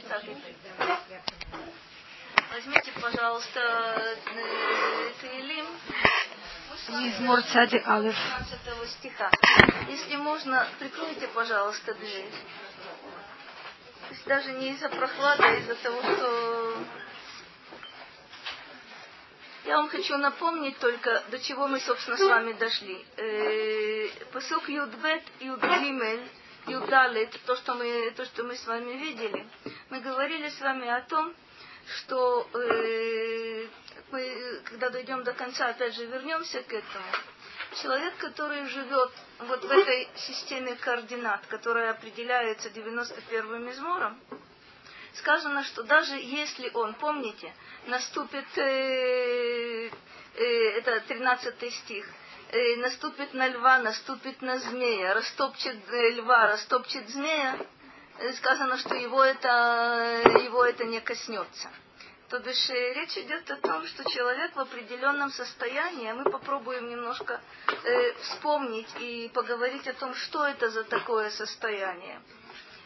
и Возьмите, пожалуйста, Таилим. Мизмор Цади Алиф. стиха. Если можно, прикройте, пожалуйста, дверь. То есть даже не из-за прохлады, а из-за того, что я вам хочу напомнить только, до чего мы, собственно, с вами дошли. Э, посок Юдбет, Юдгимель, Юдалит, то, что мы, то, что мы с вами видели, мы говорили с вами о том, что э, мы, когда дойдем до конца, опять же, вернемся к этому. Человек, который живет вот в этой системе координат, которая определяется 91-м измором, сказано, что даже если он, помните, наступит, э, э, это 13 стих, наступит на льва, наступит на змея, растопчет э, льва, растопчет змея, э, сказано, что его это, его это не коснется. То бишь э, речь идет о том, что человек в определенном состоянии, а мы попробуем немножко э, вспомнить и поговорить о том, что это за такое состояние.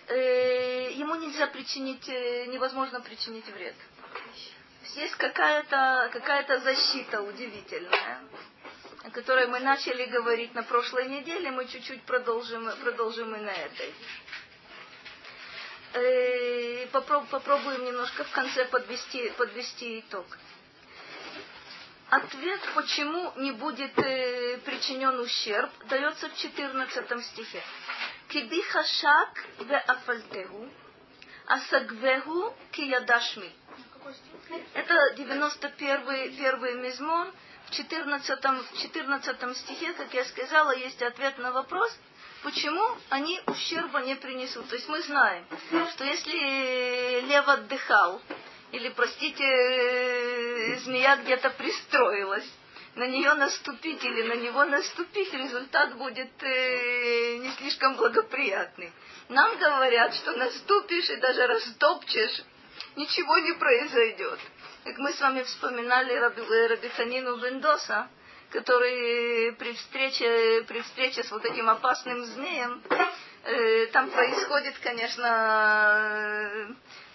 Э, ему нельзя причинить, э, невозможно причинить вред. Есть какая-то какая защита удивительная, о которой мы начали говорить на прошлой неделе, мы чуть-чуть продолжим, продолжим и на этой. Э, попробуем немножко в конце подвести, подвести итог. Ответ, почему не будет э, причинен ущерб, дается в 14 стихе. Киби хашак ве афальтегу, асагвегу киядашми. Это 91 первый мизмон. В 14, в 14 стихе, как я сказала, есть ответ на вопрос – Почему они ущерба не принесут? То есть мы знаем, что если лев отдыхал, или, простите, змея где-то пристроилась, на нее наступить или на него наступить, результат будет э, не слишком благоприятный. Нам говорят, что наступишь и даже растопчешь, ничего не произойдет. Как мы с вами вспоминали Раби, Раби Ханину Бендоса, который при встрече, при встрече с вот этим опасным змеем, э, там происходит, конечно, э,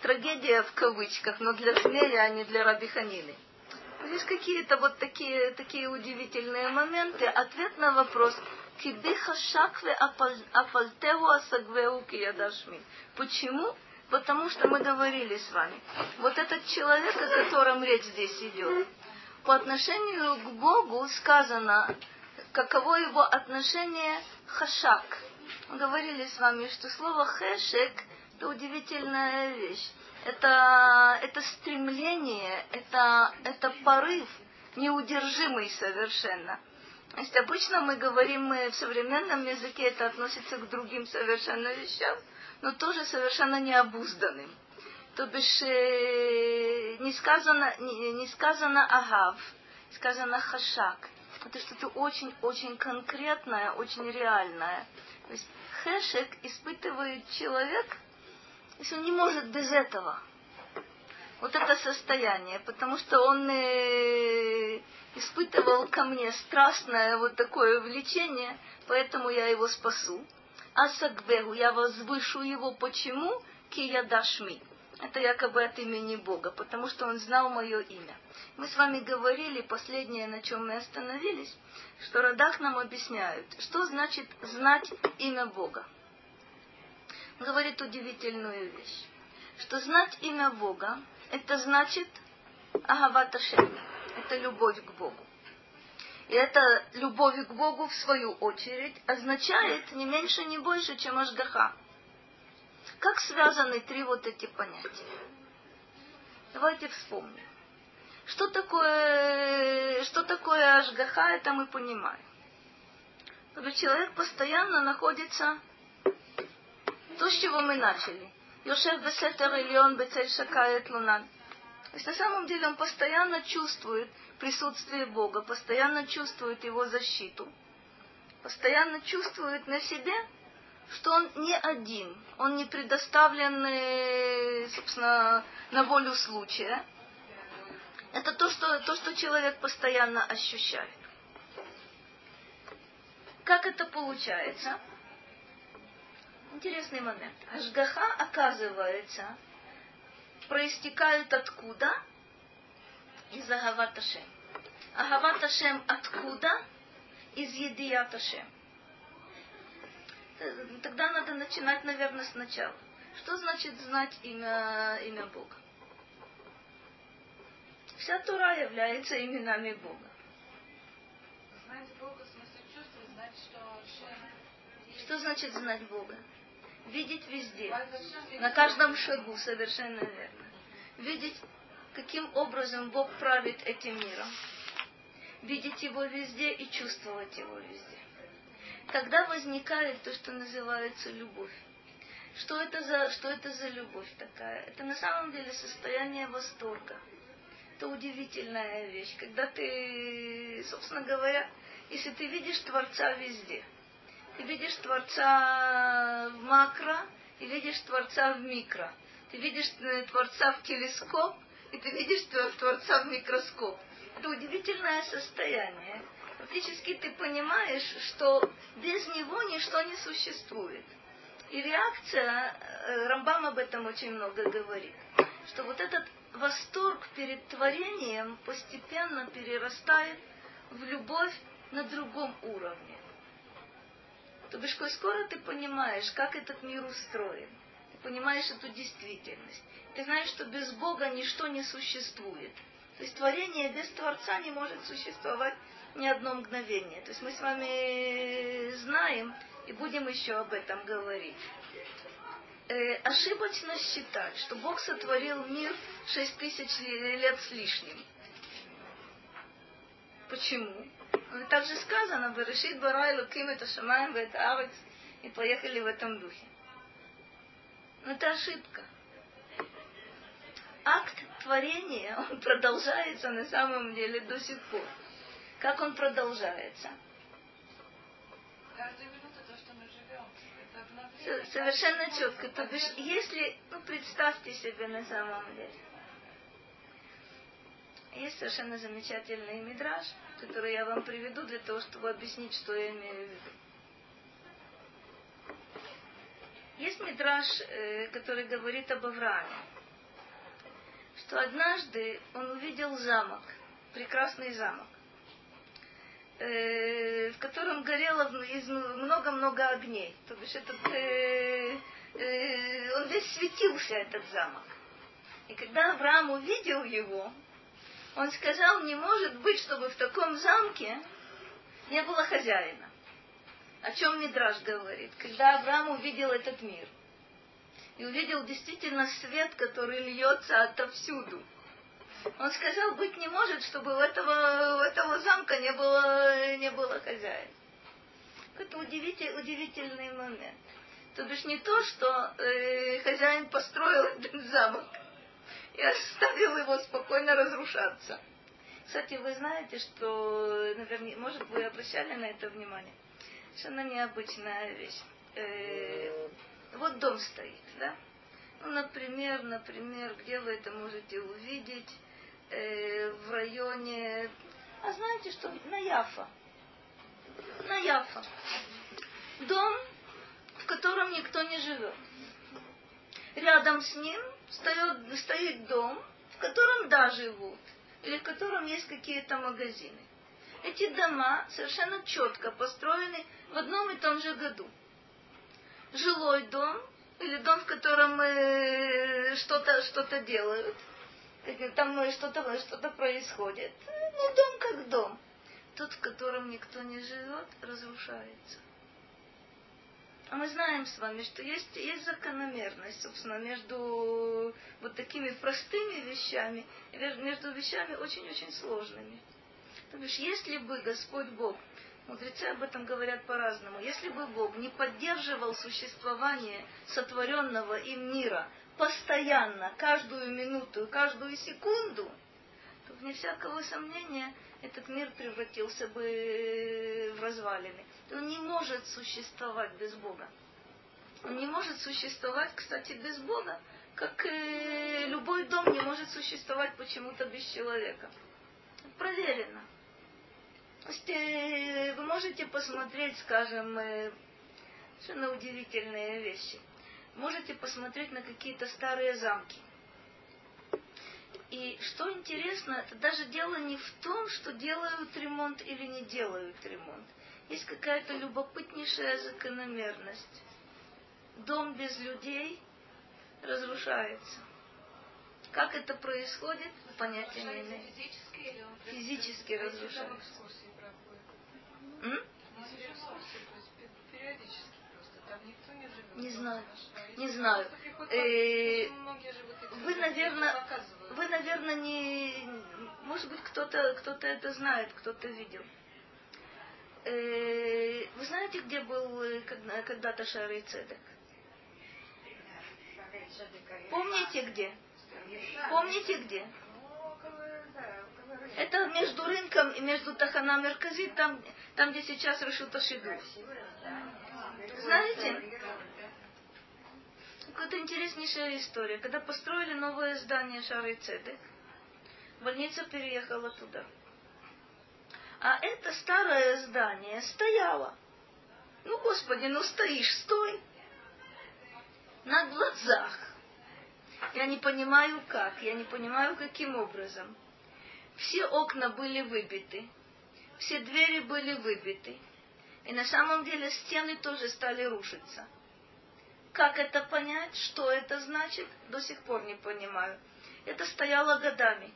трагедия в кавычках, но для змея, а не для Рабиханины. Есть какие-то вот такие, такие удивительные моменты. Ответ на вопрос Кибиха шакве афальтеу асагвеу киядашми. Почему? Потому что мы говорили с вами. Вот этот человек, о котором речь здесь идет, по отношению к Богу сказано, каково его отношение хашак. Мы говорили с вами, что слово хэшек – это удивительная вещь. Это, это стремление, это, это порыв, неудержимый совершенно. То есть обычно мы говорим мы в современном языке, это относится к другим совершенно вещам, но тоже совершенно необузданным. То бишь э, не сказано, не, не сказано агав, сказано хашак. Это что-то очень-очень конкретное, очень реальное. То есть хэшек испытывает человек, если он не может без этого. Вот это состояние, потому что он э, испытывал ко мне страстное вот такое влечение, поэтому я его спасу. А сагбегу я возвышу его, почему? Киядашми это якобы от имени Бога, потому что он знал мое имя. Мы с вами говорили, последнее, на чем мы остановились, что Радах нам объясняют, что значит знать имя Бога. Он говорит удивительную вещь, что знать имя Бога, это значит Агавата это любовь к Богу. И эта любовь к Богу, в свою очередь, означает не меньше, не больше, чем Ашгаха – как связаны три вот эти понятия? Давайте вспомним. Что такое, что такое Ашгаха, это мы понимаем. Когда человек постоянно находится, то, с чего мы начали. Йошев Бесетер Ильон Бецель Шакает Лунан. То есть на самом деле он постоянно чувствует присутствие Бога, постоянно чувствует его защиту, постоянно чувствует на себе что он не один, он не предоставлен, собственно, на волю случая. Это то, что, то, что человек постоянно ощущает. Как это получается? Интересный момент. Ашгаха, оказывается, проистекают откуда? Из Агават Ашем. Агават Ашем откуда? Из Едият Ашем. Тогда надо начинать, наверное, сначала. Что значит знать имя, имя Бога? Вся Тура является именами Бога. Знать Бога, в смысле чувствовать, знать, что Что значит знать Бога? Видеть везде, на каждом шагу, совершенно верно. Видеть, каким образом Бог правит этим миром. Видеть его везде и чувствовать его везде. Тогда возникает то, что называется любовь. Что это за, что это за любовь такая? Это на самом деле состояние восторга. Это удивительная вещь, когда ты, собственно говоря, если ты видишь Творца везде, ты видишь Творца в макро и видишь Творца в микро. Ты видишь э, Творца в телескоп, и ты видишь Творца в микроскоп. Это удивительное состояние. Фактически ты понимаешь, что без него ничто не существует. И реакция, э, Рамбам об этом очень много говорит, что вот этот восторг перед творением постепенно перерастает в любовь на другом уровне. То бишь, скоро ты понимаешь, как этот мир устроен, понимаешь эту действительность, ты знаешь, что без Бога ничто не существует. То есть творение без Творца не может существовать ни одно мгновение. То есть мы с вами знаем, и будем еще об этом говорить. Э, ошибочно считать, что Бог сотворил мир шесть тысяч лет с лишним. Почему? Ну, также сказано, Берешит Барай Луким это Шамаем, это и поехали в этом духе. Но это ошибка. Акт творения, он продолжается на самом деле до сих пор. Как он продолжается? Каждую минуту то, что мы живем. Это Совершенно четко. То бишь, если, ну, представьте себе на самом деле. Есть совершенно замечательный мидраж, который я вам приведу для того, чтобы объяснить, что я имею в виду. Есть мидраж, э, который говорит об Аврааме, что однажды он увидел замок, прекрасный замок, э, в котором горело много-много огней. То бишь этот, э, он весь светился, этот замок. И когда Авраам увидел его, он сказал, не может быть, чтобы в таком замке не было хозяина. О чем Мидраж говорит? Когда Авраам увидел этот мир и увидел действительно свет, который льется отовсюду, он сказал, быть не может, чтобы у этого, у этого замка не было, не было хозяина. Это удивительный, удивительный момент. То бишь не то, что э, хозяин построил этот замок, и оставил его спокойно разрушаться. Кстати, вы знаете, что, наверное, может, вы обращали на это внимание? Совершенно необычная вещь. Э, вот дом стоит, да? Ну, например, например, где вы это можете увидеть? Э, в районе... А знаете что? На Яфа. На Яфа. Дом, в котором никто не живет. Рядом с ним стоит, стоит дом, в котором да живут, или в котором есть какие-то магазины. Эти дома совершенно четко построены в одном и том же году. Жилой дом, или дом, в котором э, что-то что делают, там что-то что происходит. Ну, дом как дом. Тот, в котором никто не живет, разрушается. А мы знаем с вами, что есть, есть закономерность, собственно, между вот такими простыми вещами между вещами очень-очень сложными. То бишь, если бы Господь Бог, мудрецы об этом говорят по-разному, если бы Бог не поддерживал существование сотворенного им мира постоянно, каждую минуту, каждую секунду, то, вне всякого сомнения, этот мир превратился бы в развалины. Он не может существовать без Бога. Он не может существовать, кстати, без Бога, как и любой дом не может существовать почему-то без человека. Проверено. Э, вы можете посмотреть, скажем, э, совершенно удивительные вещи. Можете посмотреть на какие-то старые замки. И что интересно, это даже дело не в том, что делают ремонт или не делают ремонт. Есть какая-то любопытнейшая закономерность. Дом без людей разрушается. Как это происходит, понятия не имею. Физически никто не живет. Не знаю. Не знаю. Э, вы, наверное. Вы, наверное, не... Может быть, кто-то кто это знает, кто-то видел. Э, Вы знаете, где был э, когда- когда-то Шарый Цедек? Помните где? Помните где? Это между рынком и между Тахана Меркази, там, там где сейчас Решута Шиду. Знаете? Какая-то интереснейшая история. Когда построили новое здание Шары Цедек, больница переехала туда. А это старое здание стояло. Ну, Господи, ну стоишь, стой. На глазах. Я не понимаю как, я не понимаю каким образом. Все окна были выбиты, все двери были выбиты. И на самом деле стены тоже стали рушиться. Как это понять, что это значит, до сих пор не понимаю. Это стояло годами.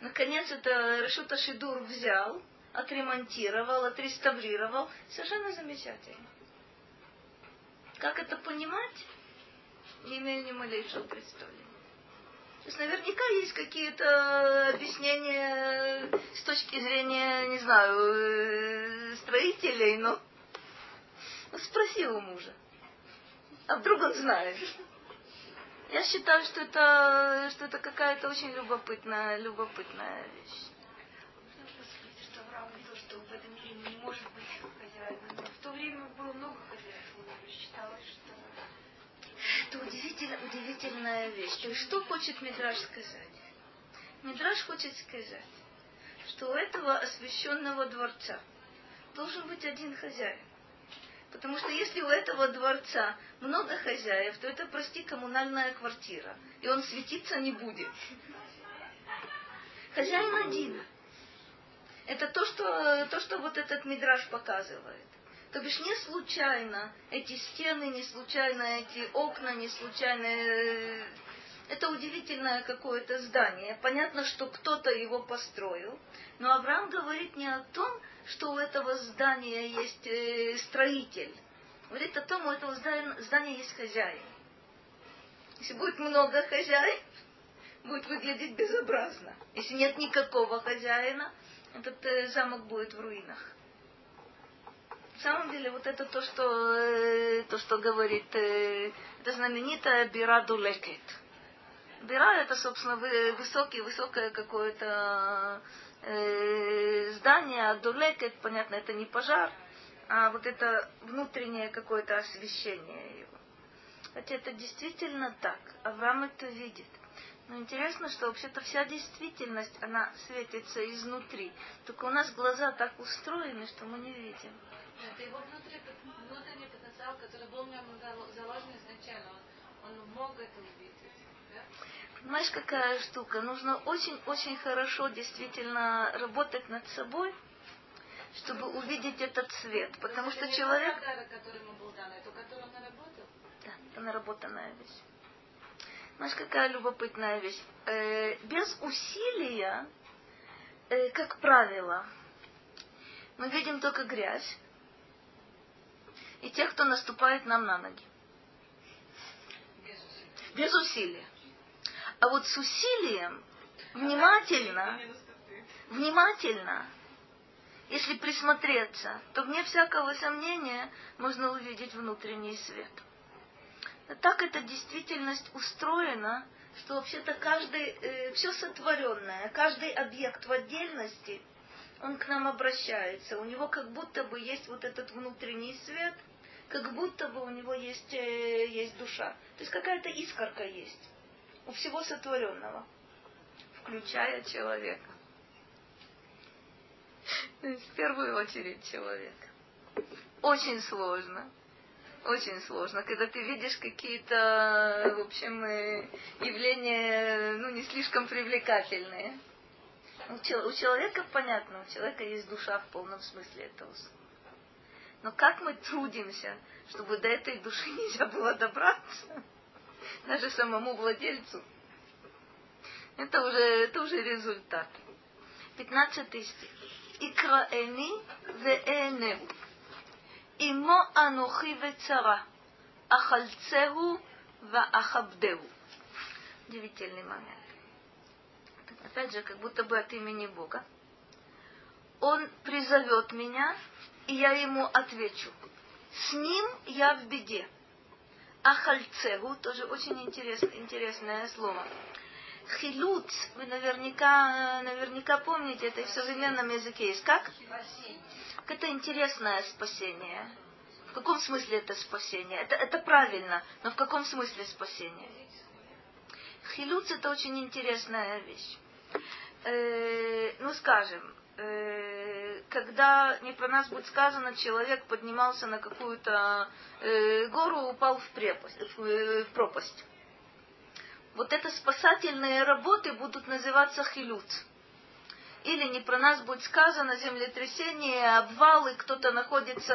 Наконец это Решута Шидур взял, отремонтировал, отреставрировал. Совершенно замечательно. Как это понимать, не имею ни малейшего представления. Есть наверняка есть какие-то объяснения с точки зрения, не знаю, э, строителей, но спроси у мужа. А вдруг он знает? Я считаю, что это, что это какая-то очень любопытная, любопытная вещь. что Авраам видел, что в этом мире не может быть хозяином. Но в то время было много хозяев, и считалось, что Это удивительно, удивительная вещь. Что хочет Мидраш сказать? Мидраш хочет сказать, что у этого освященного дворца должен быть один хозяин. Потому что если у этого дворца много хозяев, то это, прости, коммунальная квартира. И он светиться не будет. Хозяин один. Это то, что, то, что вот этот мидраж показывает. То бишь не случайно эти стены, не случайно эти окна, не случайно... э, Это удивительное какое-то здание. Понятно, что кто-то его построил. Но Авраам говорит не о том, что у этого здания есть э, строитель. Говорит о том, у этого здания, есть хозяин. Если будет много хозяев, будет выглядеть безобразно. Если нет никакого хозяина, этот э, замок будет в руинах. На самом деле, вот это то, что, э, то, что говорит, э, это знаменитая бира дулекет. Бира это, собственно, вы- высокий, высокое какое-то э, здание, а дулекет, понятно, это не пожар, а вот это внутреннее какое-то освещение его. Хотя это действительно так. Авраам это видит. Но интересно, что вообще-то вся действительность, она светится изнутри. Только у нас глаза так устроены, что мы не видим. Это его внутренний, внутренний потенциал, который был в нем зал- заложен изначально. Он, он мог это увидеть. Да? Понимаешь, какая штука? Нужно очень-очень хорошо действительно работать над собой, чтобы увидеть этот свет. То Потому что это человек... подарок, который ему был дан, а то, который он наработал. Да, это наработанная вещь. Знаешь, какая любопытная вещь? Э, без усилия, э, как правило, мы видим только грязь и тех, кто наступает нам на ноги. Без усилия. А вот с усилием, внимательно, внимательно, если присмотреться, то вне всякого сомнения можно увидеть внутренний свет. Так эта действительность устроена, что вообще-то каждый, э, все сотворенное, каждый объект в отдельности, он к нам обращается. У него как будто бы есть вот этот внутренний свет, как будто бы у него есть, э, есть душа. То есть какая-то искорка есть у всего сотворенного, включая человека. В первую очередь человека. Очень сложно. Очень сложно, когда ты видишь какие-то, в общем, э, явления, ну, не слишком привлекательные. У человека понятно, у человека есть душа в полном смысле этого слова. Но как мы трудимся, чтобы до этой души нельзя было добраться, даже самому владельцу. Это уже, это уже результат. 15 стих. Икраэни веэнеу. Имо анухи вецара. Ахальцеху ваахабдеу. Удивительный момент. Опять же, как будто бы от имени Бога. Он призовет меня и я ему отвечу. С ним я в беде. Ахальцегу, тоже очень интересное, интересное слово. Хилут, вы наверняка, наверняка помните, это и в современном языке есть. Как? Это интересное спасение. В каком смысле это спасение? Это, это правильно, но в каком смысле спасение? Хилуц это очень интересная вещь. Э, ну, скажем, э, когда не про нас будет сказано, человек поднимался на какую-то э, гору, упал в, препость, в, в пропасть вот это спасательные работы будут называться хилют. Или не про нас будет сказано землетрясение, обвалы, кто-то находится,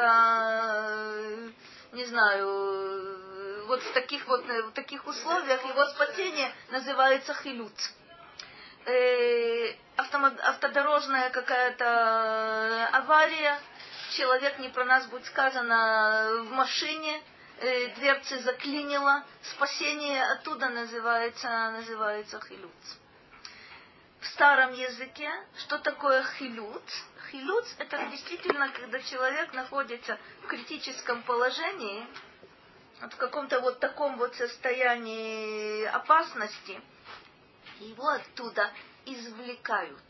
не знаю, вот в таких вот в таких условиях, его спасение называется хилют. Э, автодорожная какая-то авария, человек не про нас будет сказано в машине, э, дверцы заклинило, спасение оттуда называется, называется хилюц. В старом языке что такое хилюц? Хилюц это действительно, когда человек находится в критическом положении, в каком-то вот таком вот состоянии опасности, его оттуда извлекают.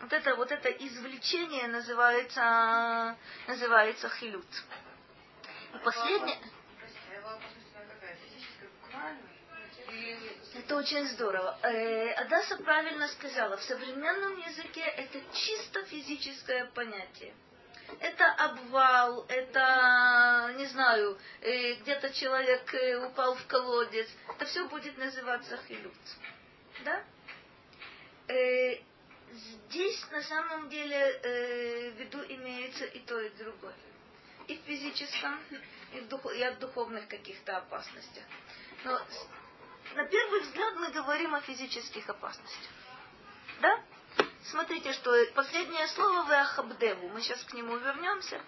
Вот это, вот это извлечение называется, называется хилют. И последнее... Это очень здорово. Э, Адаса правильно сказала, в современном языке это чисто физическое понятие. Это обвал, это, не знаю, э, где-то человек э, упал в колодец. Это все будет называться хилют. Да? Здесь на самом деле в виду имеется и то, и другое и в физическом, и, в дух, и от духовных каких-то опасностях. Но на первый взгляд мы говорим о физических опасностях. Да? Смотрите, что последнее слово в Ахабдеву, мы сейчас к нему вернемся,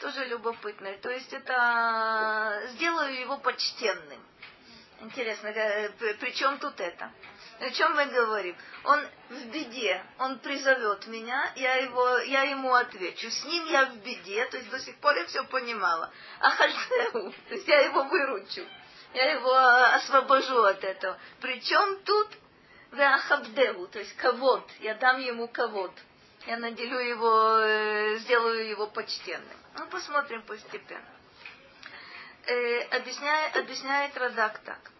тоже любопытное. То есть это сделаю его почтенным. Интересно, э, при чем тут это? О чем мы говорим? Он в беде, он призовет меня, я, его, я ему отвечу. С ним я в беде, то есть до сих пор я все понимала. А хальцеу, то есть я его выручу, я его освобожу от этого. Причем тут веахабдеву, то есть ковод, я дам ему ковод. Я наделю его, э, сделаю его почтенным. Ну, посмотрим постепенно. Э, объясняет, объясняет Радак так.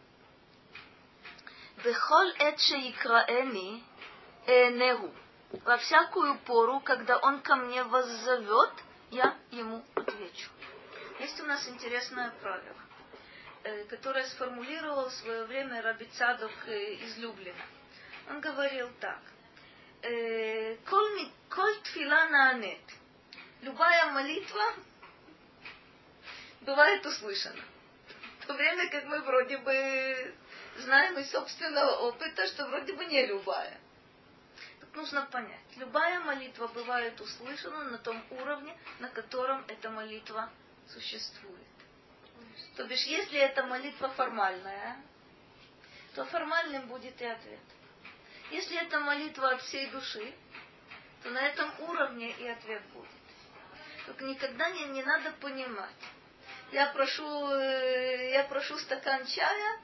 Вехоль эт шеикраэни энегу. Во всякую пору, когда он ко мне воззовет, я ему отвечу. Есть у нас интересное правило, э, которое сформулировал в свое время Раби Цадок э, из Люблина. Он говорил так. «Э, коль тфила наанет. Любая молитва бывает услышана. В то время как мы вроде бы знаем из собственного опыта, что вроде бы не любая. Тут нужно понять, любая молитва бывает услышана на том уровне, на котором эта молитва существует. То бишь, если эта молитва формальная, то формальным будет и ответ. Если это молитва от всей души, то на этом уровне и ответ будет. Только никогда не, не надо понимать. Я прошу, э, я прошу стакан чая,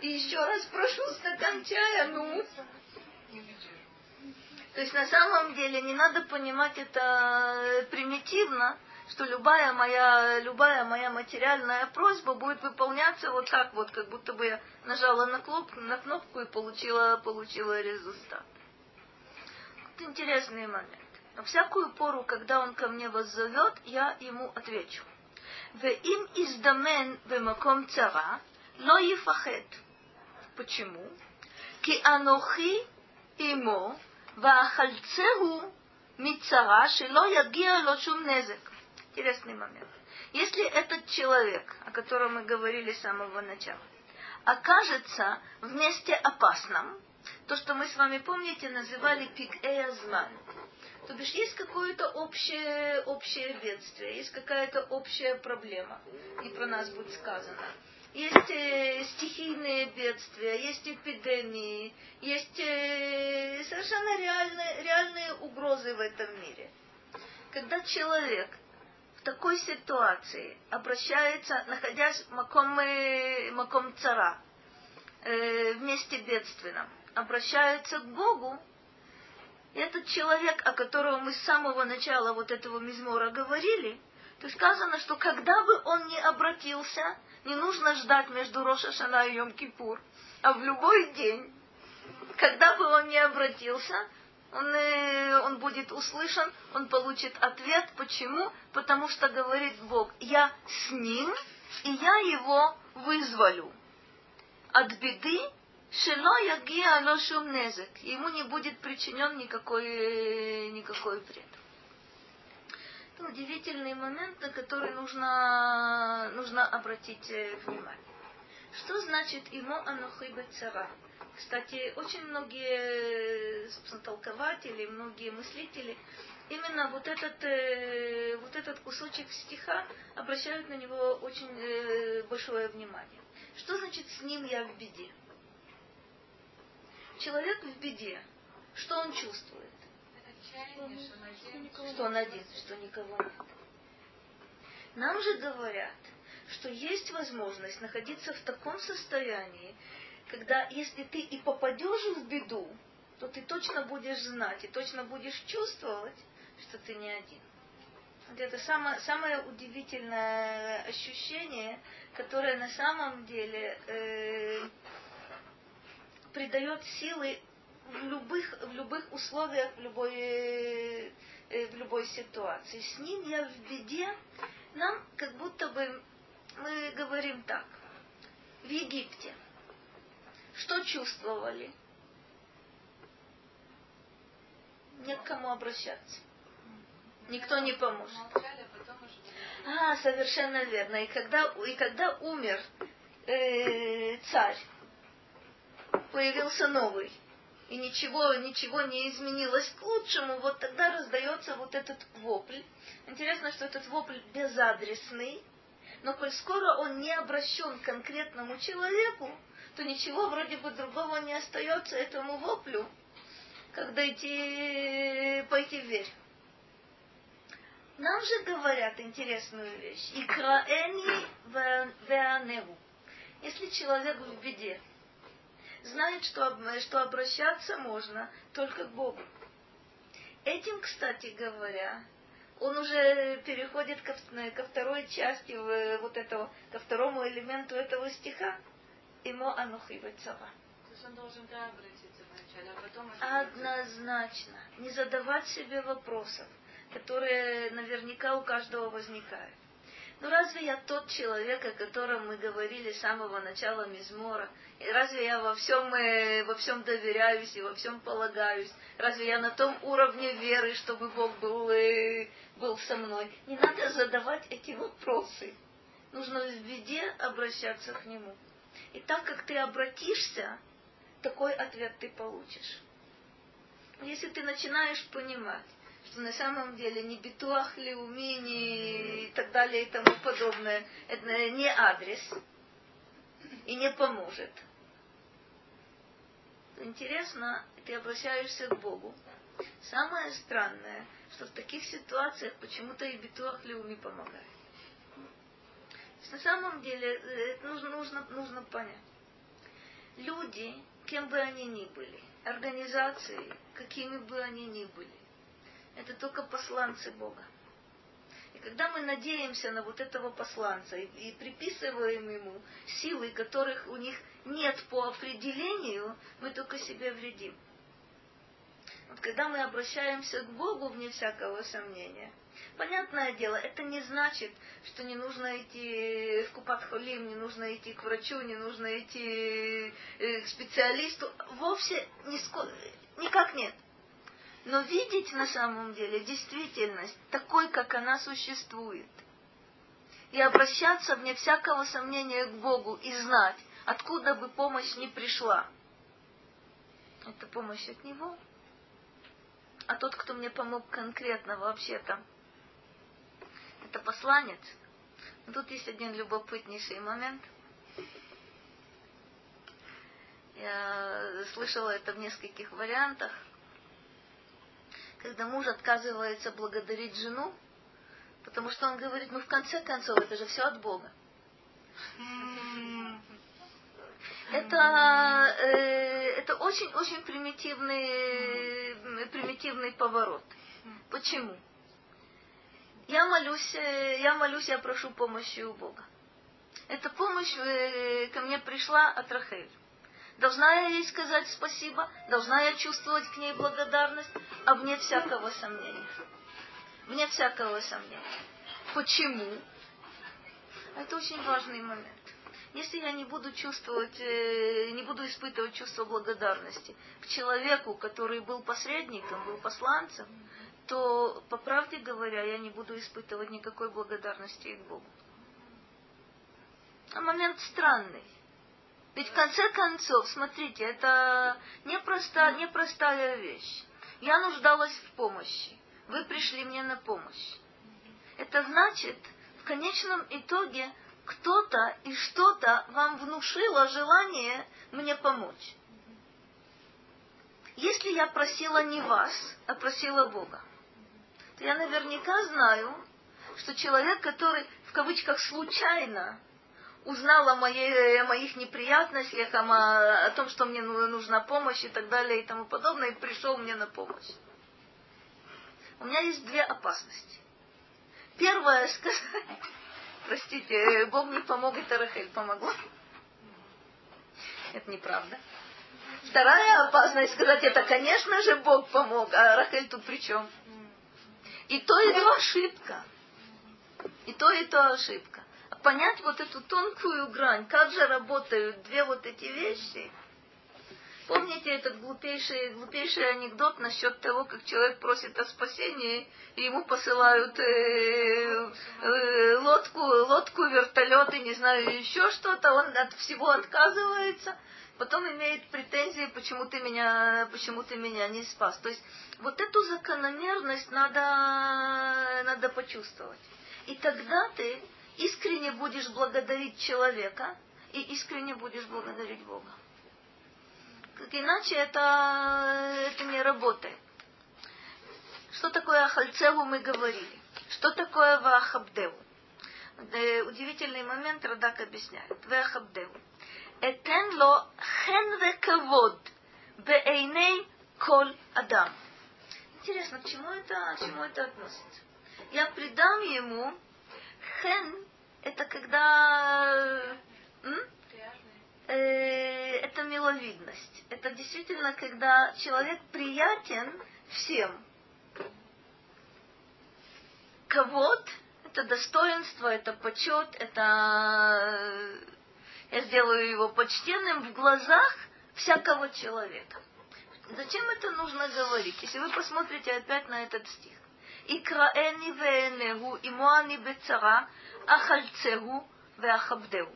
и еще раз прошу стакан чая, ну. То есть на самом деле не надо понимать это примитивно, что любая моя, любая моя материальная просьба будет выполняться вот так вот, как будто бы я нажала на кнопку, на кнопку и получила, получила результат. Это интересный момент. Но всякую пору, когда он ко мне воззовет, я ему отвечу. им издамен в маком цара, но ефахет. Почему? ки анохи имо ваахальцеху мицара шило ягия лошум незек. Интересный момент. Если этот человек, о котором мы говорили с самого начала, окажется в месте опасном, то, что мы с вами, помните, называли пик-эязман, то бишь есть какое-то общее, общее бедствие, есть какая-то общая проблема, и про нас будет сказано. Есть э, стихийные бедствия, есть эпидемии, есть э, совершенно реальные, реальные угрозы в этом мире. Когда человек такой ситуации обращается, находясь в маком, маком цара, э, в месте бедственном, обращается к Богу, этот человек, о котором мы с самого начала вот этого мизмора говорили, то сказано, что когда бы он не обратился, не нужно ждать между Роша Шана и Йом-Кипур, а в любой день, когда бы он не обратился, он, э, он будет услышан, он получит ответ. Почему? Потому что говорит Бог, я с ним, и я его вызволю. От беды Шело ягия лошум незек. Ему не будет причинен никакой, никакой вред. Это удивительный момент, на который нужно, нужно обратить э, внимание. Что значит ему анухи цара? Кстати, очень многие, собственно, толкователи, многие мыслители именно вот этот, э, вот этот кусочек стиха обращают на него очень э, большое внимание. Что значит с ним я в беде? человек в беде, что он чувствует? Что он один, что никого нет. Нам же говорят, что есть возможность находиться в таком состоянии, когда если ты и попадешь в беду, то ты точно будешь знать и точно будешь чувствовать, что ты не один. Это самое, самое удивительное ощущение, которое на самом деле э, придает силы в любых, в любых условиях, в любой, э, в любой ситуации. С ним я в беде, нам как будто бы мы говорим так. В Египте что чувствовали? Нет к кому обращаться. Никто не поможет. А, совершенно верно. И когда, и когда умер э, царь, появился новый, и ничего, ничего не изменилось к лучшему, вот тогда раздается вот этот вопль. Интересно, что этот вопль безадресный, но коль скоро он не обращен к конкретному человеку, то ничего вроде бы другого не остается этому воплю, когда идти, пойти в верь. Нам же говорят интересную вещь. Икраэни веаневу. Если человек в беде, знает, что, что обращаться можно только к Богу. Этим, кстати говоря, он уже переходит ко, ко второй части вот этого, ко второму элементу этого стиха. Ему анухи цава. То есть он должен да, обратиться вначале, а потом... Однозначно. Не задавать себе вопросов, которые наверняка у каждого возникают. Ну разве я тот человек, о котором мы говорили с самого начала Мизмора? И разве я во всем, э, во всем доверяюсь и во всем полагаюсь? Разве я на том уровне веры, чтобы Бог был, э, был со мной? Не надо задавать эти вопросы. Нужно в беде обращаться к Нему. И так как ты обратишься, такой ответ ты получишь. Если ты начинаешь понимать, что на самом деле ни битуах ли уми, и так далее и тому подобное, это не адрес и не поможет. Интересно, ты обращаешься к Богу. Самое странное, что в таких ситуациях почему-то и битуах ли уми помогает. На самом деле это нужно, нужно, нужно понять. Люди, кем бы они ни были, организации, какими бы они ни были, это только посланцы Бога. И когда мы надеемся на вот этого посланца и, и приписываем ему силы, которых у них нет по определению, мы только себе вредим. Вот когда мы обращаемся к Богу, вне всякого сомнения, Понятное дело, это не значит, что не нужно идти в Купат-Холим, не нужно идти к врачу, не нужно идти э, к специалисту. Вовсе никак нет. Но видеть на самом деле действительность такой, как она существует, и обращаться вне всякого сомнения к Богу и знать, откуда бы помощь не пришла. Это помощь от Него. А тот, кто мне помог конкретно вообще-то, это посланец. Тут есть один любопытнейший момент. Я слышала это в нескольких вариантах. Когда муж отказывается благодарить жену, потому что он говорит, ну в конце концов, это же все от Бога. Это, э, это очень-очень примитивный, примитивный поворот. Почему? Я молюсь, э, я молюсь, я прошу помощи у Бога. Эта помощь э, ко мне пришла от Рахель. Должна я ей сказать спасибо, должна я чувствовать к ней благодарность, а вне всякого сомнения. Вне всякого сомнения. Почему? Это очень важный момент. Если я не буду чувствовать, э, не буду испытывать чувство благодарности к человеку, который был посредником, был посланцем, то, по правде говоря, я не буду испытывать никакой благодарности к Богу. А момент странный. Ведь в конце концов, смотрите, это непростая, непростая вещь. Я нуждалась в помощи. Вы пришли мне на помощь. Это значит, в конечном итоге, кто-то и что-то вам внушило желание мне помочь. Если я просила не вас, а просила Бога, то я наверняка знаю, что человек, который в кавычках случайно узнал о, моей, о моих неприятностях, о, о том, что мне нужна помощь и так далее и тому подобное, и пришел мне на помощь. У меня есть две опасности. Первое сказать, простите, Бог не помог, это Рахель помогла. Это неправда. Вторая опасность сказать, это, конечно же, Бог помог, а Рахель тут при чем? И то, и то ошибка. И то, и то ошибка. Понять вот эту тонкую грань, как же работают две вот эти вещи. Помните этот глупейший, глупейший анекдот насчет того, как человек просит о спасении, и ему посылают э, э, лодку, лодку, вертолет и не знаю, еще что-то, он от всего отказывается, потом имеет претензии, почему ты меня, почему ты меня не спас. То есть вот эту закономерность надо, надо почувствовать. И тогда ты искренне будешь благодарить человека и искренне будешь благодарить Бога. Как иначе это, это не работает. Что такое Ахальцеву мы говорили? Что такое Вахабдеву? Удивительный момент Радак объясняет. Вахабдеву. Этен ло хен векавод бейней кол адам. Интересно, к чему это, к чему это относится? Я придам ему хен, это когда м? Это миловидность. Это действительно, когда человек приятен всем. Кого-то это достоинство, это почет, это я сделаю его почтенным в глазах всякого человека. Зачем это нужно говорить? Если вы посмотрите опять на этот стих. Икраэни веэнегу имуани бецара ахальцегу веахабдеу.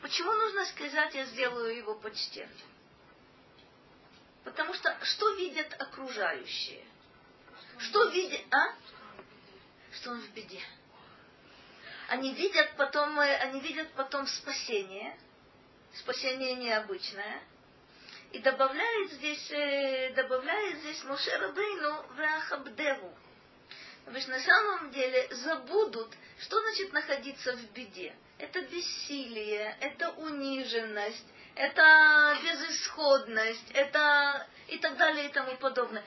Почему нужно сказать, я сделаю его почтенным? Потому что что видят окружающие? Что видят, а? Что он в беде. Они видят потом, э, они видят потом спасение, спасение необычное, и добавляет здесь, э, добавляет здесь Моше Рабейну Вахабдеву. То есть на самом деле забудут, что значит находиться в беде. Это бессилие, это униженность, это безысходность, это и так далее и тому подобное.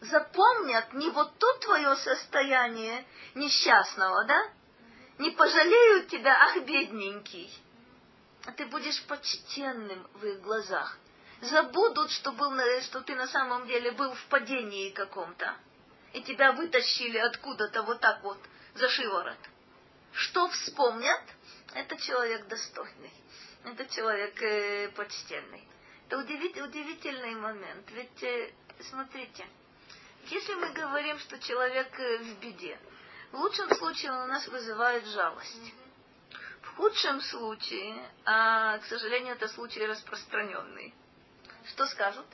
Запомнят не вот то твое состояние несчастного, да? Не пожалеют тебя, ах, бедненький. А ты будешь почтенным в их глазах забудут, что, был, что ты на самом деле был в падении каком-то. и тебя вытащили откуда-то вот так вот за шиворот, что вспомнят, это человек достойный, это человек э, почтенный. Это удивитель, удивительный момент. Ведь, э, смотрите, если мы говорим, что человек э, в беде, в лучшем случае он у нас вызывает жалость. В худшем случае, а, к сожалению, это случай распространенный. Что скажут?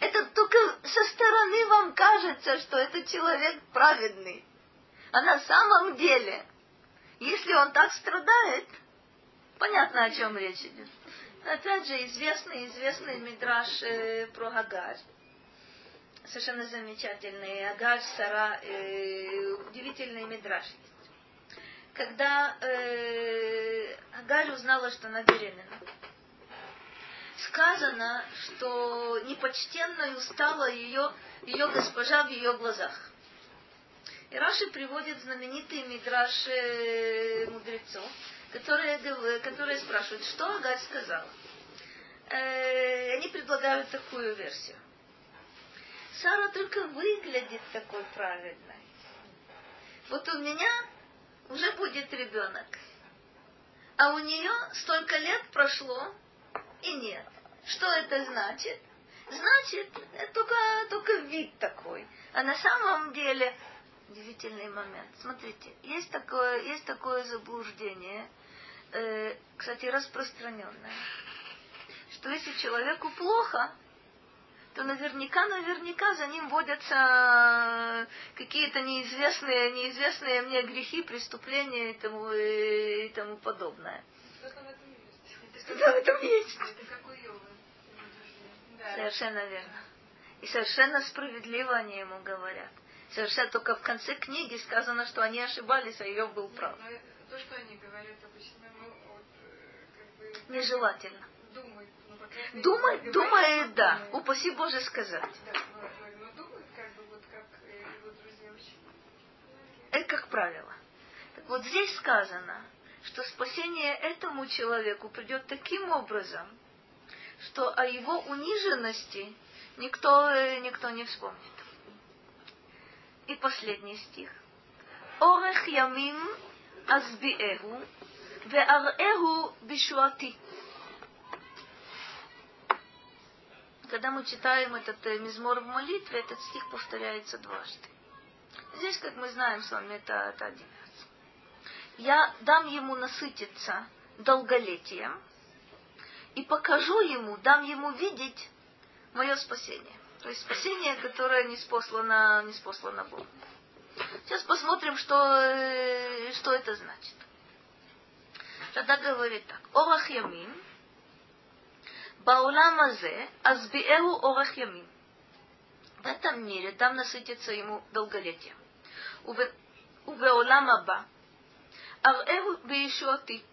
Это только со стороны вам кажется, что этот человек праведный. А на самом деле, если он так страдает, понятно, о чем речь идет. Опять же, известный, известный мидраж э, про Гагарь. Совершенно замечательный. Агарь, Сара, э, удивительный мидраж есть. Когда э, Агарь узнала, что она беременна, сказано, что непочтенной стала ее, ее госпожа в ее глазах. И Раши приводит знаменитый мидраш э, мудрецов, которые, которые спрашивают, что Агарь сказала. Э, они предлагают такую версию. Сара только выглядит такой правильной. Вот у меня уже будет ребенок. А у нее столько лет прошло, и нет. Что это значит? Значит, это только, только вид такой. А на самом деле удивительный момент. Смотрите, есть такое, есть такое заблуждение, э, кстати, распространенное, что если человеку плохо, то наверняка, наверняка за ним водятся какие-то неизвестные, неизвестные мне грехи, преступления и тому, и тому подобное. Что-то в этом есть. Совершенно верно. И совершенно справедливо они ему говорят. Совершенно только в конце книги сказано, что они ошибались, а ее был прав. То, что они говорят обычно, ну, вот, э, как бы... Нежелательно. Думать, ну, думает, думает, да. Упаси Боже сказать. Думает. Это как правило. Так вот здесь сказано, что спасение этому человеку придет таким образом, что о его униженности никто, э, никто не вспомнит. И последний стих. Орех ямим азбиэху веарэху бишуати. Когда мы читаем этот э, мизмор в молитве, этот стих повторяется дважды. Здесь, как мы знаем с вами, это, это один раз. Я дам ему насытиться долголетием, и покажу ему, дам ему видеть мое спасение. То есть спасение, которое не спослано, не спослано Богом. Сейчас посмотрим, что, э, что это значит. Тогда говорит так. Орах ямин. Баулам азе азбиэру орах ямин. В этом мире там насытится ему долголетие. Увеолам аба. Арэру бейшуати.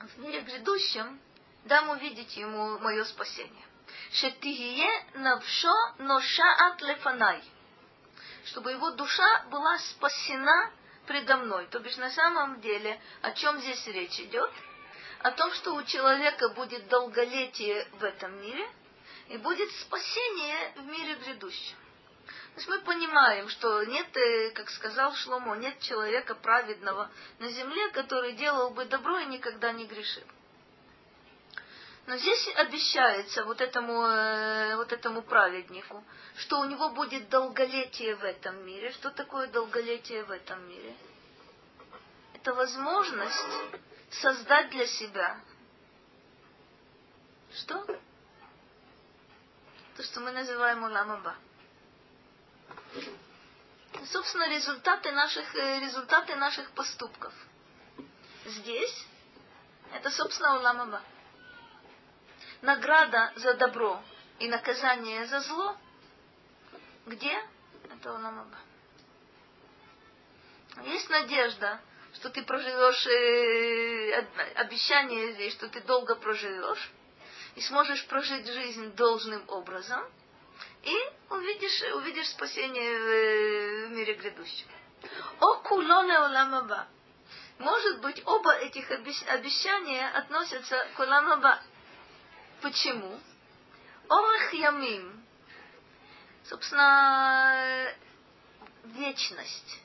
В мире грядущем дам увидеть ему мое спасение. Шетихие навшо ношаат лефанай. Чтобы его душа была спасена предо мной. То бишь на самом деле, о чем здесь речь идет? О том, что у человека будет долголетие в этом мире и будет спасение в мире грядущем. То есть мы понимаем, что нет, э, как сказал Шломо, нет человека праведного на земле, который делал бы добро и никогда не грешил. Но здесь обещается вот этому, э, вот этому праведнику, что у него будет долголетие в этом мире. Что такое долголетие в этом мире? Это возможность создать для себя что? То, что мы называем уламаба. Собственно, результаты наших, э, результаты наших поступков. Здесь это, собственно, уламаба награда за добро и наказание за зло, где? Это Оламаба. Есть надежда, что ты проживешь, э, обещание здесь, что ты долго проживешь, и сможешь прожить жизнь должным образом, и увидишь, увидишь спасение в, э, в мире грядущем. О кулоне оламаба. Может быть, оба этих обещания относятся к оламаба. Почему? Орех ямим, собственно, вечность,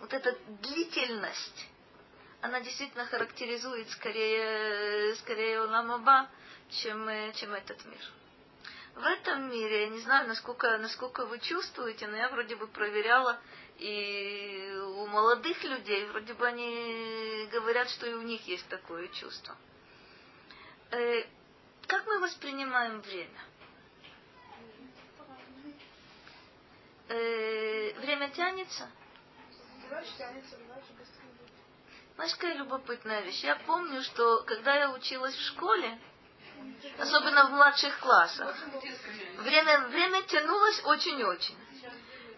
вот эта длительность, она действительно характеризует скорее, скорее Уламаба, чем, чем этот мир. В этом мире, я не знаю, насколько, насколько вы чувствуете, но я вроде бы проверяла, и у молодых людей, вроде бы они говорят, что и у них есть такое чувство. Э, как мы воспринимаем время? Э, время тянется? Знаешь, какая любопытная вещь? Я помню, что когда я училась в школе, особенно в младших классах, время, время тянулось очень-очень.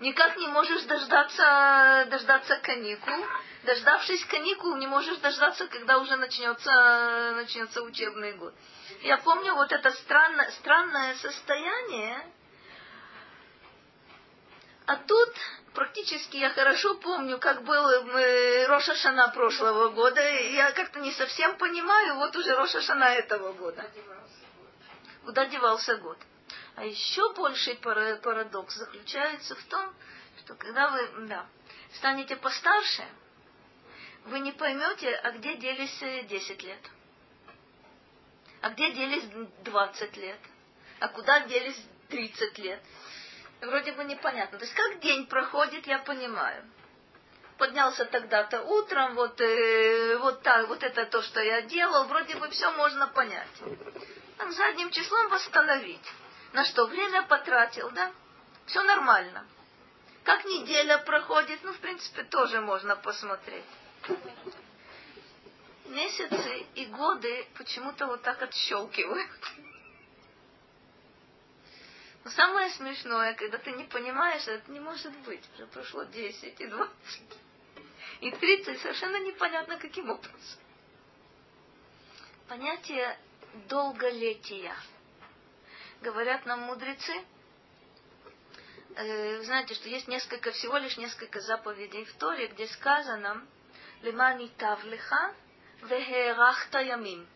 Никак не можешь дождаться, дождаться каникул. Дождавшись каникул, не можешь дождаться, когда уже начнется, начнется учебный год. Я помню вот это странное, странное состояние, а тут практически я хорошо помню, как был э, Роша Шана прошлого года. Я как-то не совсем понимаю, вот уже Роша Шана этого года. Куда девался год? А еще больший парадокс заключается в том, что когда вы да, станете постарше, вы не поймете, а где делись 10 лет, а где делись 20 лет, а куда делись 30 лет вроде бы непонятно. То есть как день проходит, я понимаю. Поднялся тогда-то утром, вот, э, вот так, вот это то, что я делал, вроде бы все можно понять. Там задним числом восстановить. На что время потратил, да? Все нормально. Как неделя проходит, ну, в принципе, тоже можно посмотреть. Месяцы и годы почему-то вот так отщелкивают. Но самое смешное, когда ты не понимаешь, это не может быть. Уже прошло 10 и 20 и 30, совершенно непонятно каким образом. Понятие долголетия. Говорят нам мудрецы, э, знаете, что есть несколько, всего лишь несколько заповедей в Торе, где сказано «Лемани тавлиха вехерахта ямим»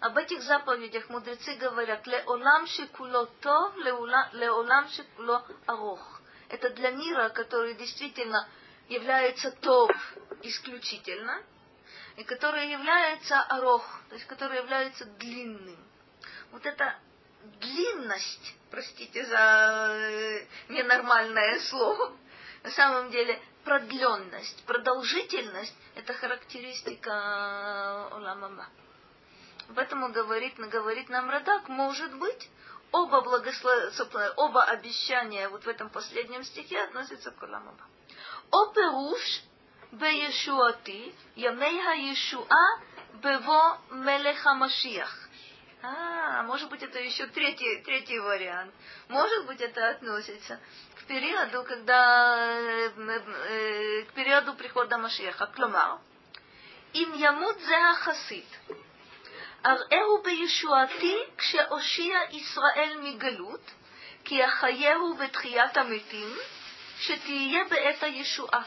об этих заповедях мудрецы говорят «Леолам шикуло тов, леолам шикуло арох». Это для мира, который действительно является тов исключительно, и который является арох, то есть который является длинным. Вот эта длинность, простите за э, ненормальное слово, на самом деле продленность, продолжительность – это характеристика Оламама. Об этом говорит, говорит нам Радак. Может быть, оба, благослов... оба обещания вот в этом последнем стихе относятся к Уламаба. Оперуш беешуати, ямейха Иешуа бево мелеха Машиях. А, может быть, это еще третий, третий вариант. Может быть, это относится к периоду, когда э, э, э к периоду прихода Машиеха. Кломар. Им ямут хасид. אראהו בישועתי כשאושיע ישראל מגלות, כי אחייהו בתחיית המתים, שתהיה בעת הישועה.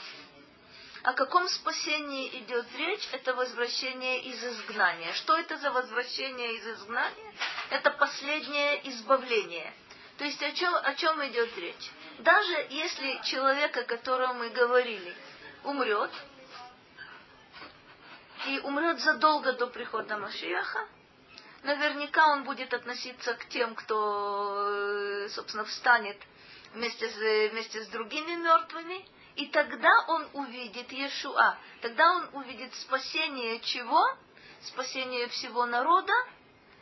О каком спасении идет речь? Это возвращение из изгнания. Что это за возвращение из изгнания? Это последнее избавление. То есть о чем, о чем идет речь? Даже если человек, о котором мы говорили, умрет, и умрет задолго до прихода Машиаха, наверняка он будет относиться к тем, кто, э, собственно, встанет вместе с, вместе с другими мертвыми, и тогда он увидит Иешуа. Тогда он увидит спасение чего? Спасение всего народа,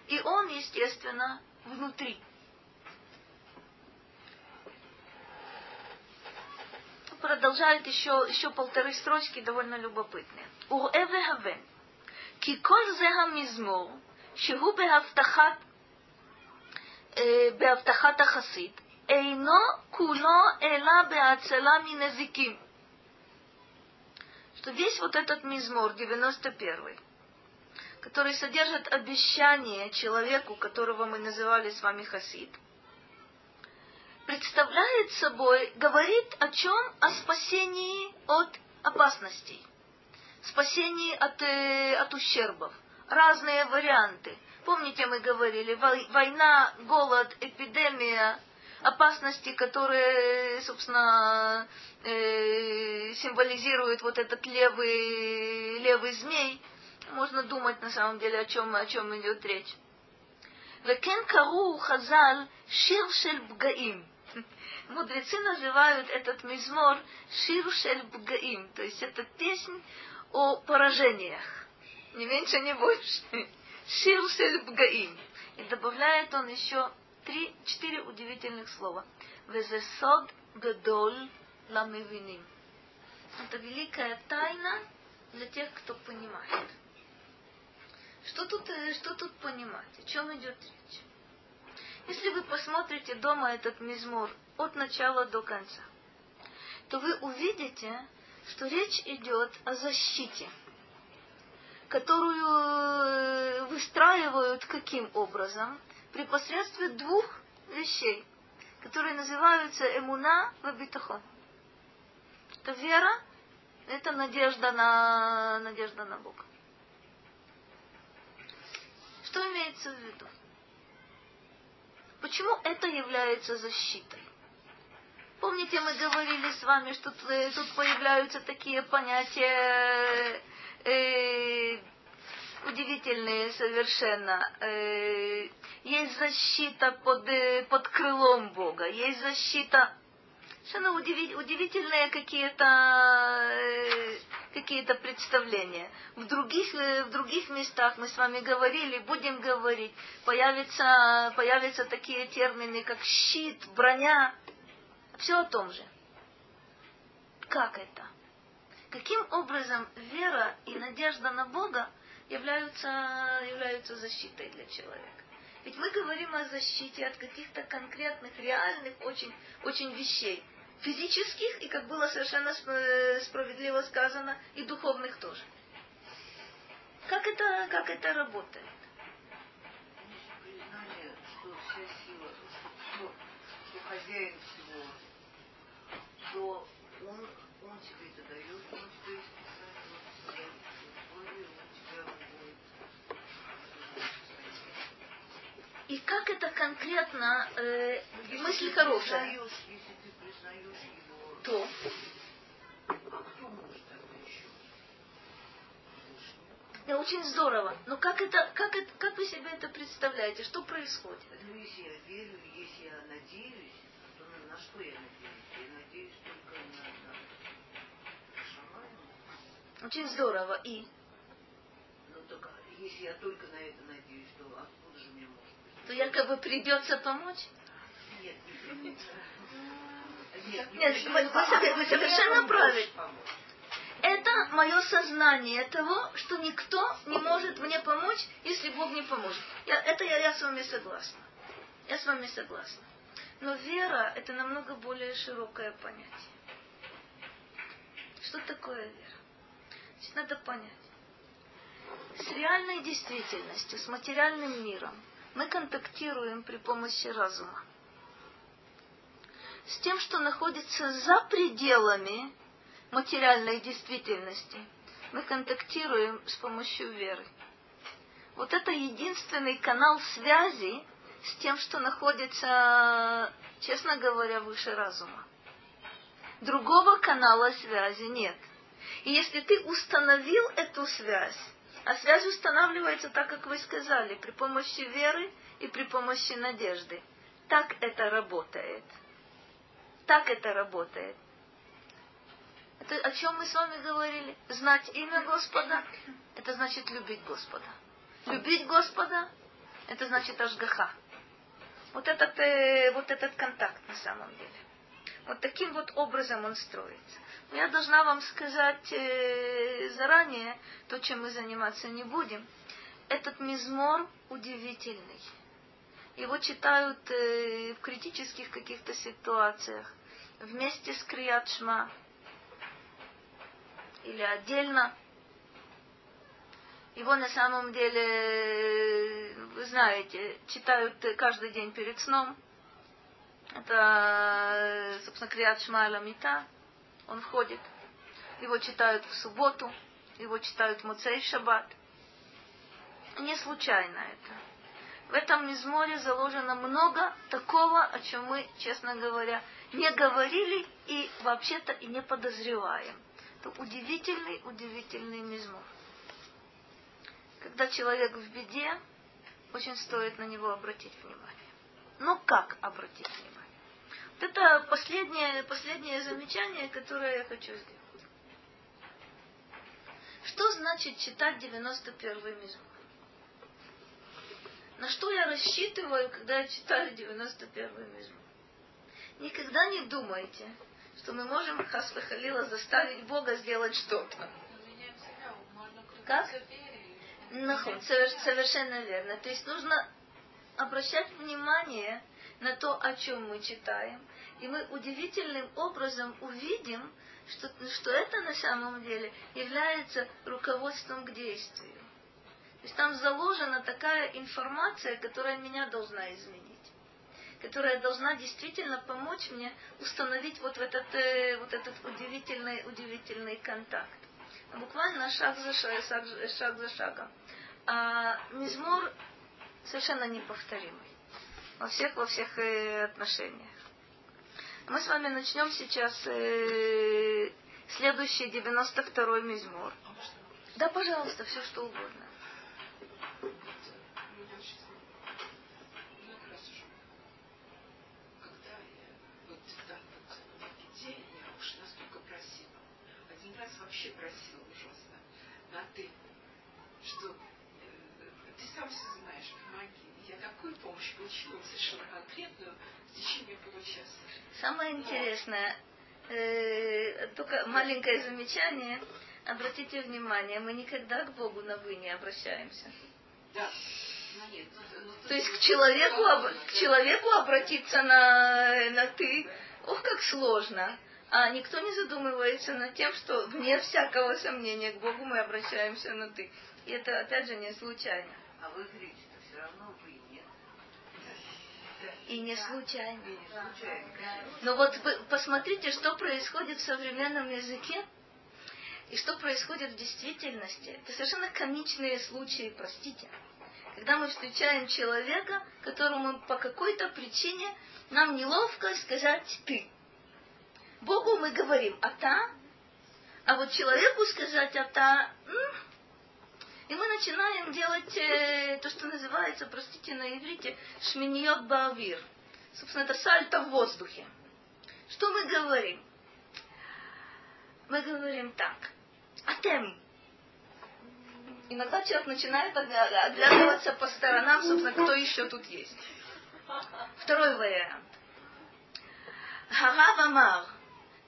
и он, естественно, внутри. Продолжает еще, еще полторы строчки довольно любопытные. וראה והבן, כי כל זה המזמור, שהוא בהבטחת, בהבטחת החסיד, אינו כולו אלא בהצלה מנזיקים. Что весь вот этот мизмор, 91 который содержит обещание человеку, которого мы называли с вами Хасид, представляет собой, говорит о чем? О спасении от опасностей спасении от, э, от ущербов. Разные варианты. Помните, мы говорили, война, голод, эпидемия, опасности, которые, собственно, э, символизируют вот этот левый, левый змей, можно думать на самом деле, о чем, о чем идет речь. Векен кару хазал шир шель бгаим. Мудрецы называют этот мизмор шир шель бгаим, то есть это песнь о поражениях. Не меньше, не больше. Шир шель бгаим. И добавляет он еще три, четыре удивительных слова. Везесод гадоль ламевиним. Это великая тайна для тех, кто понимает. Что тут, э, что тут понимать? О чем идет речь? Если вы посмотрите дома этот мизмор от начала до конца, то вы увидите, что речь идет о защите, которую э, выстраивают каким образом? При посредстве двух вещей, которые называются эмуна вабитахон. Это вера, это надежда на, надежда на Бога. Что имеется в виду? Почему это является защитой? Помните, мы говорили с вами, что тут появляются такие понятия э, удивительные совершенно. Э, есть защита под, э, под крылом Бога, есть защита совершенно удивительные какие-то э, какие-то представления. В других, э, в других местах мы с вами говорили, будем говорить, появятся, появятся такие термины, как щит, броня. Все о том же. Как это? Каким образом вера и надежда на Бога являются, являются защитой для человека? Ведь мы говорим о защите от каких-то конкретных, реальных очень, очень вещей физических и, как было совершенно справедливо сказано, и духовных тоже. Как это, как это работает? Признание, что вся сила, что, что хозяин всего, что он, он тебе это дает, он тебе он тебе условия, он тебя будет. И как это конкретно, э, мысль хорошая. Признаешь, если ты признаешь его, То, а кто может тогда еще? это очень здорово. Но как это, как это, как вы себе это представляете? Что происходит? Ну, если я верю, если я надеюсь, на, что я надеюсь? Я надеюсь только на, на. Очень здорово. И Ну, только если я только на это надеюсь, то откуда же мне может быть? то якобы придется помочь. Нет, нет, нет. Нет, Нет, не вы- вы придется. сове- вы совершенно правы. Это мое сознание того, что никто не может мне помочь, если Бог не поможет. Я, это я, я с вами согласна. Я с вами согласна. Но вера это намного более широкое понятие. Что такое вера? Значит, надо понять. С реальной действительностью, с материальным миром мы контактируем при помощи разума. С тем, что находится за пределами материальной действительности, мы контактируем с помощью веры. Вот это единственный канал связи с тем, что находится, честно говоря, выше разума. Другого канала связи нет. И если ты установил эту связь, а связь устанавливается так, как вы сказали, при помощи веры и при помощи надежды, так это работает. Так это работает. Это о чем мы с вами говорили? Знать имя Господа, это значит любить Господа. Любить Господа, это значит ажгаха. Вот этот, э, вот этот контакт на самом деле. Вот таким вот образом он строится. Я должна вам сказать э, заранее, то, чем мы заниматься не будем. Этот мизмор удивительный. Его читают э, в критических каких-то ситуациях вместе с Крият Шма или отдельно. Его на самом деле, вы знаете, читают каждый день перед сном. Это, собственно, Криат Шма Ламита. Он входит. Его читают в субботу. Его читают в Муцей Шаббат. Не случайно это. В этом мизморе заложено много такого, о чем мы, честно говоря, не говорили и вообще-то и не подозреваем. Это удивительный, удивительный мизмор. Когда человек в беде, очень стоит на него обратить внимание. Но как обратить внимание? Вот это последнее, последнее замечание, которое я хочу сделать. Что значит читать 91-й мизмор? На что я рассчитываю, когда я читаю 91-й мизмор? Никогда не думайте, что мы можем Хасвахалила заставить Бога сделать что-то. Как? Нахуй, совершенно верно. То есть нужно обращать внимание на то, о чем мы читаем, и мы удивительным образом увидим, что, что это на самом деле является руководством к действию. То есть там заложена такая информация, которая меня должна изменить которая должна действительно помочь мне установить вот этот, э, вот этот удивительный, удивительный контакт. Буквально шаг за, шаг, шаг за шагом. А мизмор совершенно неповторимый во всех, во всех э, отношениях. Мы с вами начнем сейчас э, следующий 92-й мизмор. Да, пожалуйста, все что угодно. вообще просила ужасно на ты, что э, ты сам все знаешь, помоги. Я такую помощь получила совершенно конкретную в течение получаса. Самое интересное, э, только маленькое замечание, обратите внимание, мы никогда к Богу на вы не обращаемся. Да. Ну, нет, ну, ну, То есть к человеку, об, к человеку обратиться на, на ты, ох, как сложно а никто не задумывается над тем, что вне всякого сомнения к Богу мы обращаемся на ты. И это опять же не случайно. А вы говорите, все равно. И не случайно. Но вот вы посмотрите, что происходит в современном языке и что происходит в действительности. Это совершенно комичные случаи, простите. Когда мы встречаем человека, которому по какой-то причине нам неловко сказать «ты». Богу мы говорим «ата», а вот человеку сказать «ата», и мы начинаем делать э, то, что называется, простите, на иврите, шминьот баавир. Собственно, это сальто в воздухе. Что мы говорим? Мы говорим так. Атем. Иногда человек начинает оглядываться по сторонам, собственно, кто еще тут есть. Второй вариант. Харав Амар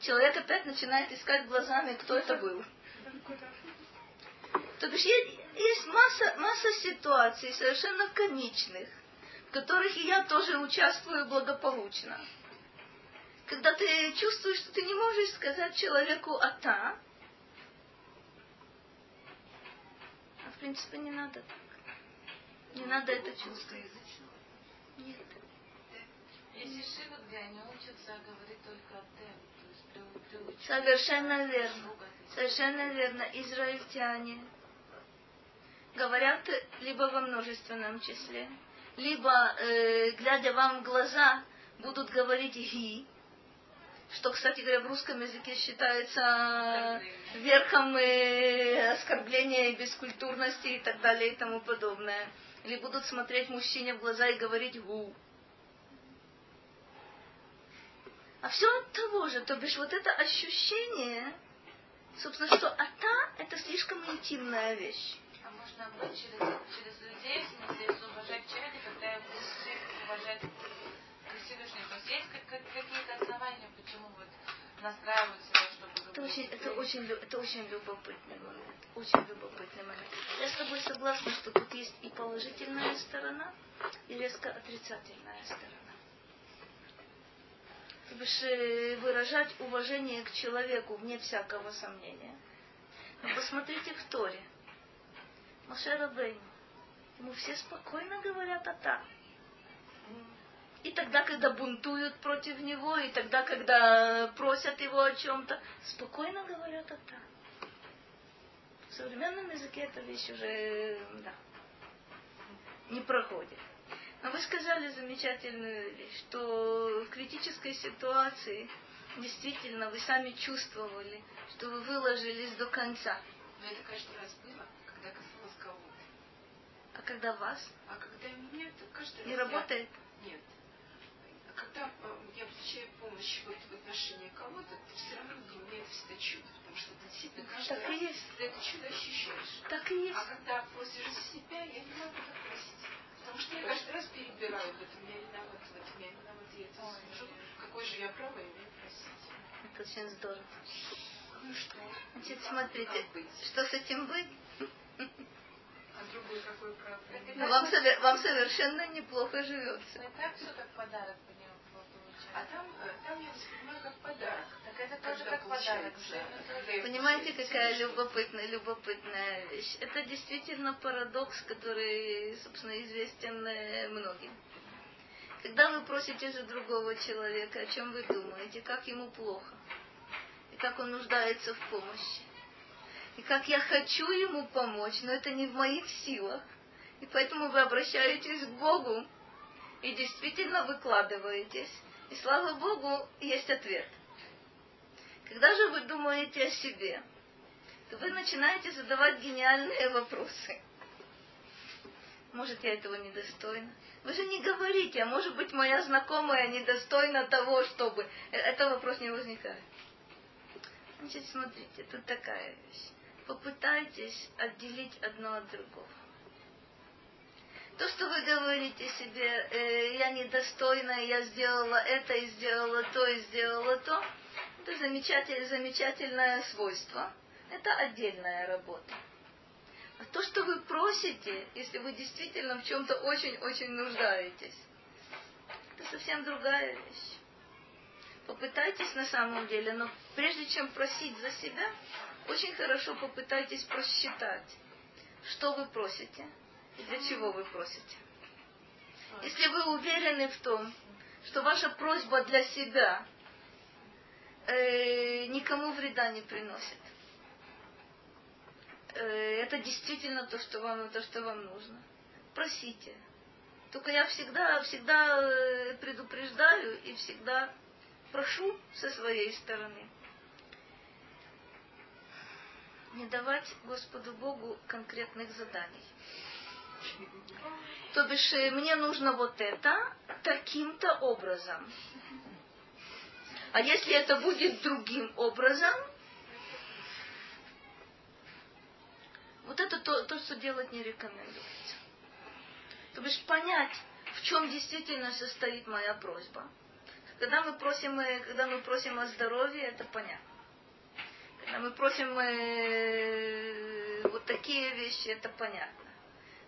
человек опять начинает искать глазами, кто это был. То бишь есть, масса, масса ситуаций совершенно комичных, в которых и я тоже участвую благополучно. Когда ты чувствуешь, что ты не можешь сказать человеку «ата», а в принципе не надо так. Не надо это чувствовать. Нет. Есть шивы, где они учатся говорить только о тем. Совершенно верно. Совершенно верно. Израильтяне говорят либо во множественном числе, либо, э, глядя вам в глаза, будут говорить «ги», что, кстати говоря, в русском языке считается верхом э, оскорбления и бескультурности и так далее и тому подобное. Или будут смотреть мужчине в глаза и говорить «гу». А все от того же, то бишь вот это ощущение, собственно, что ата – это слишком интимная вещь. Можно быть через, через людей, в смысле, если уважать человека, когда я буду уважать Всевышний. То есть есть как, какие-то основания, почему вот настраивать себя, чтобы это очень, это очень, это очень любопытный момент. Очень любопытный момент. Я с тобой согласна, что тут есть и положительная сторона, и резко отрицательная сторона выражать уважение к человеку вне всякого сомнения. Но посмотрите в Торе. Машера Бейн. Ему все спокойно говорят «ата». И тогда, когда бунтуют против него, и тогда, когда просят его о чем-то, спокойно говорят «ата». В современном языке эта вещь уже да, не проходит. Но вы сказали замечательную вещь, что в критической ситуации действительно вы сами чувствовали, что вы выложились до конца. Но это каждый раз было. А когда вас? А когда меня, то каждый раз... Не я- работает? Нет. А когда э, я получаю помощь вот в отношении кого-то, ты все равно для меня это всегда чудо, потому что ты действительно каждый Так и раз есть. ты это чудо ощущаешь. Так и есть. А когда просишь за себя, я не могу так просить. Потому что я каждый раз перебираю, в этом я виноват, в этом я виноват, я это заслужил. Какое же я право имею просить? Это очень здорово. Ну что? Значит, смотрите, что с этим быть? А другой какой право? Ну, вам, вам совершенно неплохо живется. Ну и так все как подарок по нему получается. А там, э, там я воспринимаю как подарок. Так это тоже как подарок. я Понимаете, какая любопытная, любопытная вещь? Это действительно парадокс, который, собственно, известен э, многим. Когда вы просите за другого человека, о чем вы думаете, как ему плохо, и как он нуждается в помощи, и как я хочу ему помочь, но это не в моих силах, и поэтому вы обращаетесь к Богу и действительно выкладываетесь, и слава Богу, есть ответ. Когда же вы думаете о себе, то вы начинаете задавать гениальные вопросы. Может, я этого недостойна? Вы же не говорите, а может быть, моя знакомая недостойна того, чтобы... Э, Это вопрос не возникает. Значит, смотрите, тут такая вещь. Попытайтесь отделить одно от другого. То, что вы говорите себе, э, я недостойна, я сделала это и сделала то и сделала то, это замечательное, замечательное свойство. Это отдельная работа. А то, что вы просите, если вы действительно в чем-то очень-очень нуждаетесь, это совсем другая вещь. Попытайтесь на самом деле, но прежде чем просить за себя, очень хорошо попытайтесь просчитать, что вы просите и для чего вы просите. Если вы уверены в том, что ваша просьба для себя э, никому вреда не приносит, э, это действительно то, что вам, то, что вам нужно. Просите. Только я всегда, всегда э, предупреждаю и всегда прошу со своей стороны. Не давать Господу Богу конкретных заданий. То бишь, э, мне нужно вот это таким-то образом. А если это будет другим образом, вот это то, то, что делать не рекомендуется. То бишь понять, в чем действительно состоит моя просьба. Когда мы просим, э, когда мы просим о здоровье, это понятно. Когда мы просим э, вот такие вещи, это понятно.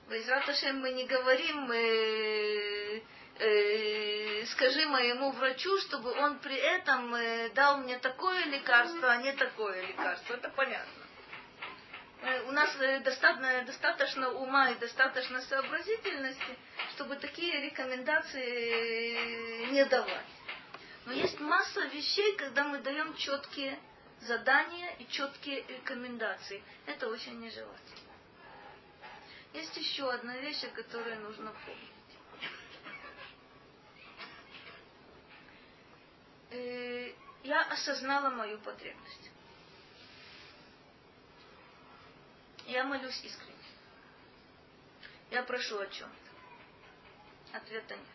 В Израташем мы не говорим, э, э, скажи моему врачу, чтобы он при этом э, дал мне такое лекарство, а не такое лекарство. Это понятно. Э, У нас э, достаточно, достаточно ума и достаточно сообразительности, чтобы такие рекомендации э, не давать. Но есть масса вещей, когда мы даем четкие задания и четкие рекомендации. Это очень нежелательно. Есть еще одна вещь, о которой нужно помнить. Э, Я осознала мою потребность. Я молюсь искренне. Я прошу о чем-то. Ответа нет.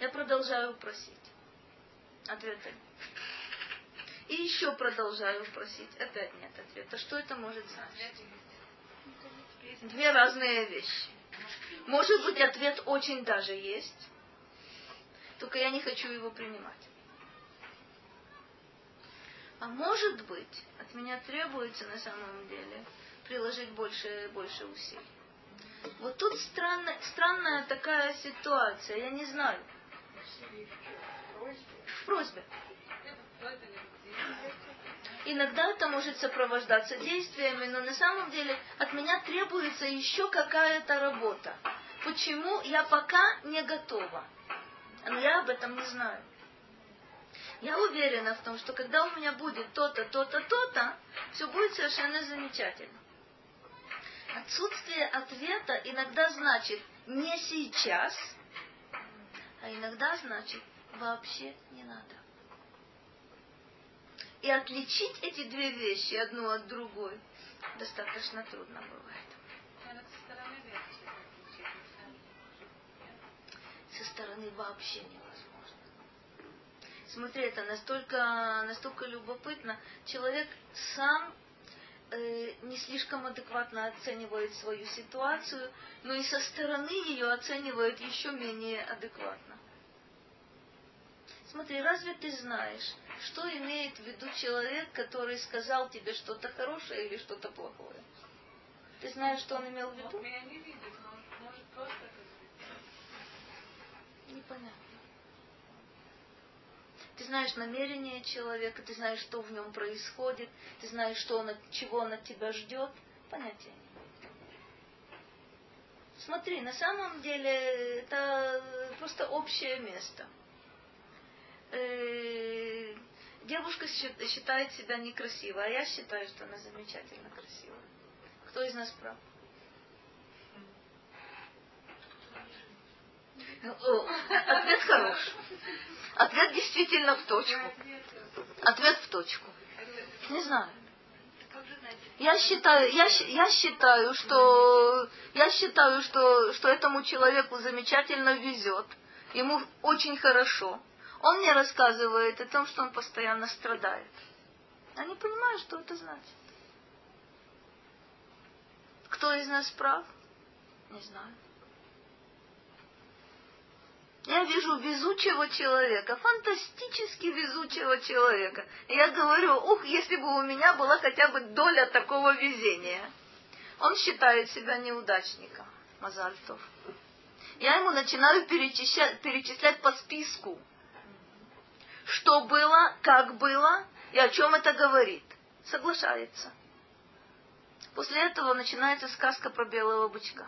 Я продолжаю просить. Ответа нет. И еще продолжаю просить. Опять нет ответа. Что это может значить? Две разные вещи. Может быть, ответ очень даже есть, только я не хочу его принимать. А может быть, от меня требуется на самом деле приложить больше, больше усилий. Вот тут странная, странная такая ситуация, я не знаю. В просьбе. Иногда это может сопровождаться действиями, но на самом деле от меня требуется еще какая-то работа. Почему я пока не готова? Но я об этом не знаю. Я уверена в том, что когда у меня будет то-то, то-то, то-то, все будет совершенно замечательно. Отсутствие ответа иногда значит не сейчас, а иногда значит вообще не надо. И отличить эти две вещи одну от другой достаточно трудно бывает. Со стороны вообще невозможно. Смотри, это настолько, настолько любопытно. Человек сам э, не слишком адекватно оценивает свою ситуацию, но и со стороны ее оценивает еще менее адекватно. Смотри, разве ты знаешь, что имеет в виду человек, который сказал тебе что-то хорошее или что-то плохое? Ты знаешь, что он имел в виду? Не Непонятно. Ты знаешь намерение человека, ты знаешь, что в нем происходит, ты знаешь, что он, чего он от тебя ждет. Понятия нет. Смотри, на самом деле это просто общее место. Э, девушка считает себя некрасивой, а я считаю, что она замечательно красивая. Кто из нас прав? Ответ хорош. Ответ действительно в точку. Ответ в точку. Не знаю. Я считаю, я, я считаю, что я считаю, что, что этому человеку замечательно везет. Ему очень хорошо. Он мне рассказывает о том, что он постоянно страдает. Я не понимаю, что это значит. Кто из нас прав? Не знаю. Я вижу везучего человека, фантастически везучего человека. И я говорю, ух, если бы у меня была хотя бы доля такого везения. Он считает себя неудачником, Мазальтов. Я ему начинаю перечислять, перечислять по списку, что было, как было и о чем это говорит. Соглашается. После этого начинается сказка про белого бычка.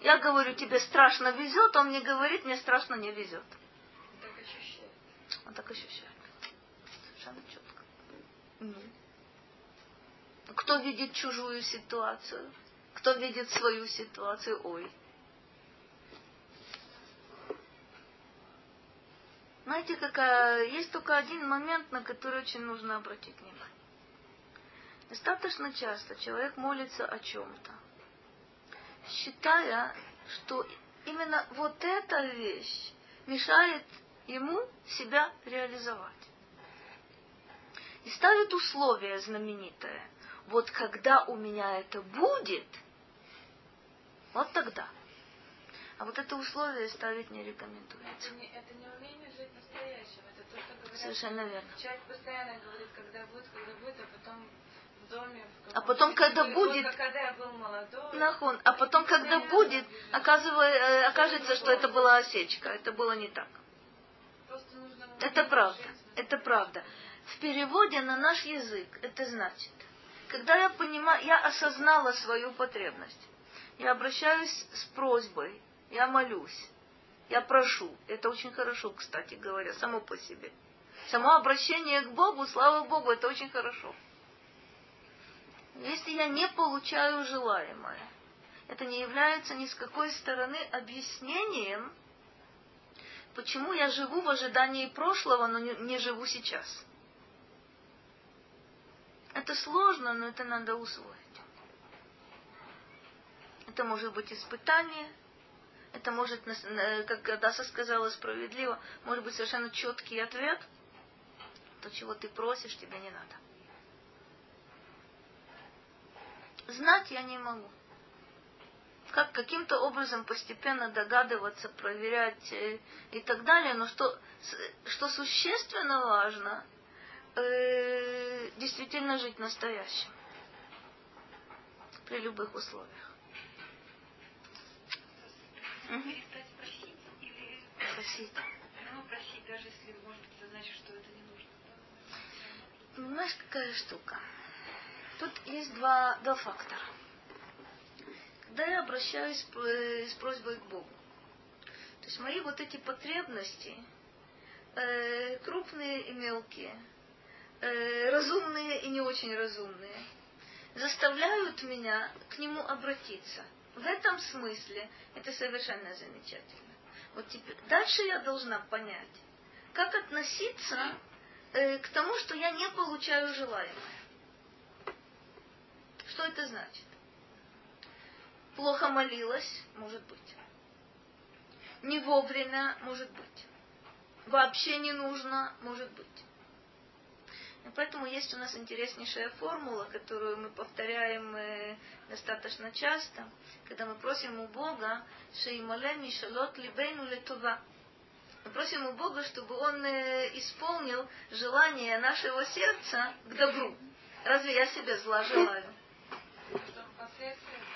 Я говорю, тебе страшно везет, он мне говорит, мне страшно не везет. Он так ощущает. Он так ощущает. Совершенно четко. Кто видит чужую ситуацию? Кто видит свою ситуацию? Ой. Знаете, какая... есть только один момент, на который очень нужно обратить внимание. Достаточно часто человек молится о чем-то считая, что именно вот эта вещь мешает ему себя реализовать. И ставит условие знаменитое. Вот когда у меня это будет, вот тогда. А вот это условие ставить не рекомендуется. Это не, это не умение жить настоящим. Это то, что говорят. Совершенно верно. Человек постоянно говорит, когда будет, когда будет, а потом доме. А потом, когда будет, когда я был молодой, нахон, а потом, когда будет, оказывая, окажется, что это была осечка, это было не так. Это правда, это правда. В переводе на наш язык это значит, когда я понимаю, я осознала свою потребность, я обращаюсь с просьбой, я молюсь, я прошу. Это очень хорошо, кстати говоря, само по себе. Само обращение к Богу, слава Богу, это очень хорошо. Если я не получаю желаемое, это не является ни с какой стороны объяснением, почему я живу в ожидании прошлого, но не, живу сейчас. Это сложно, но это надо усвоить. Это может быть испытание, это может, как Даса сказала справедливо, может быть совершенно четкий ответ. То, чего ты просишь, тебе не надо. Знать я не могу. Как каким-то образом постепенно догадываться, проверять э, и так далее, но что, что существенно важно, э, действительно жить настоящим. При любых условиях. Перестать просить или Просить. ну, просить, даже если, может быть, это значит, что это не нужно. Знаешь, какая штука? Тут есть два, два фактора. Когда я обращаюсь с просьбой к Богу, то есть мои вот эти потребности, э, крупные и мелкие, э, разумные и не очень разумные, заставляют меня к нему обратиться. В этом смысле это совершенно замечательно. Вот теперь, дальше я должна понять, как относиться э, к тому, что я не получаю желаемое. Что это значит? Плохо молилась, может быть. Не вовремя, может быть. Вообще не нужно, может быть. Поэтому есть у нас интереснейшая формула, которую мы повторяем э, достаточно часто, когда мы просим у Бога «Шеймале мишалот либейну летува». Мы просим у Бога, чтобы Он э, исполнил желание нашего сердца к добру. Разве я себе зла желаю?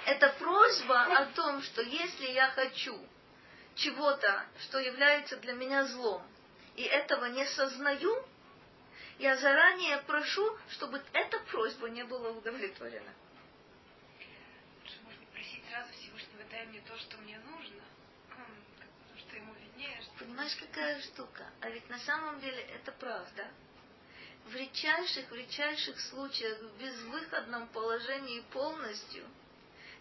Это просьба о том, что если я хочу чего-то, что является для меня злом, и этого не сознаю, я заранее прошу, чтобы эта просьба не была удовлетворена. Лучше можно просить сразу Всевышнего, дай мне то, что мне нужно. Что ему виднее. Что Понимаешь, какая штука? А ведь на самом деле это правда. В редчайших, в редчайших случаях, в безвыходном положении полностью,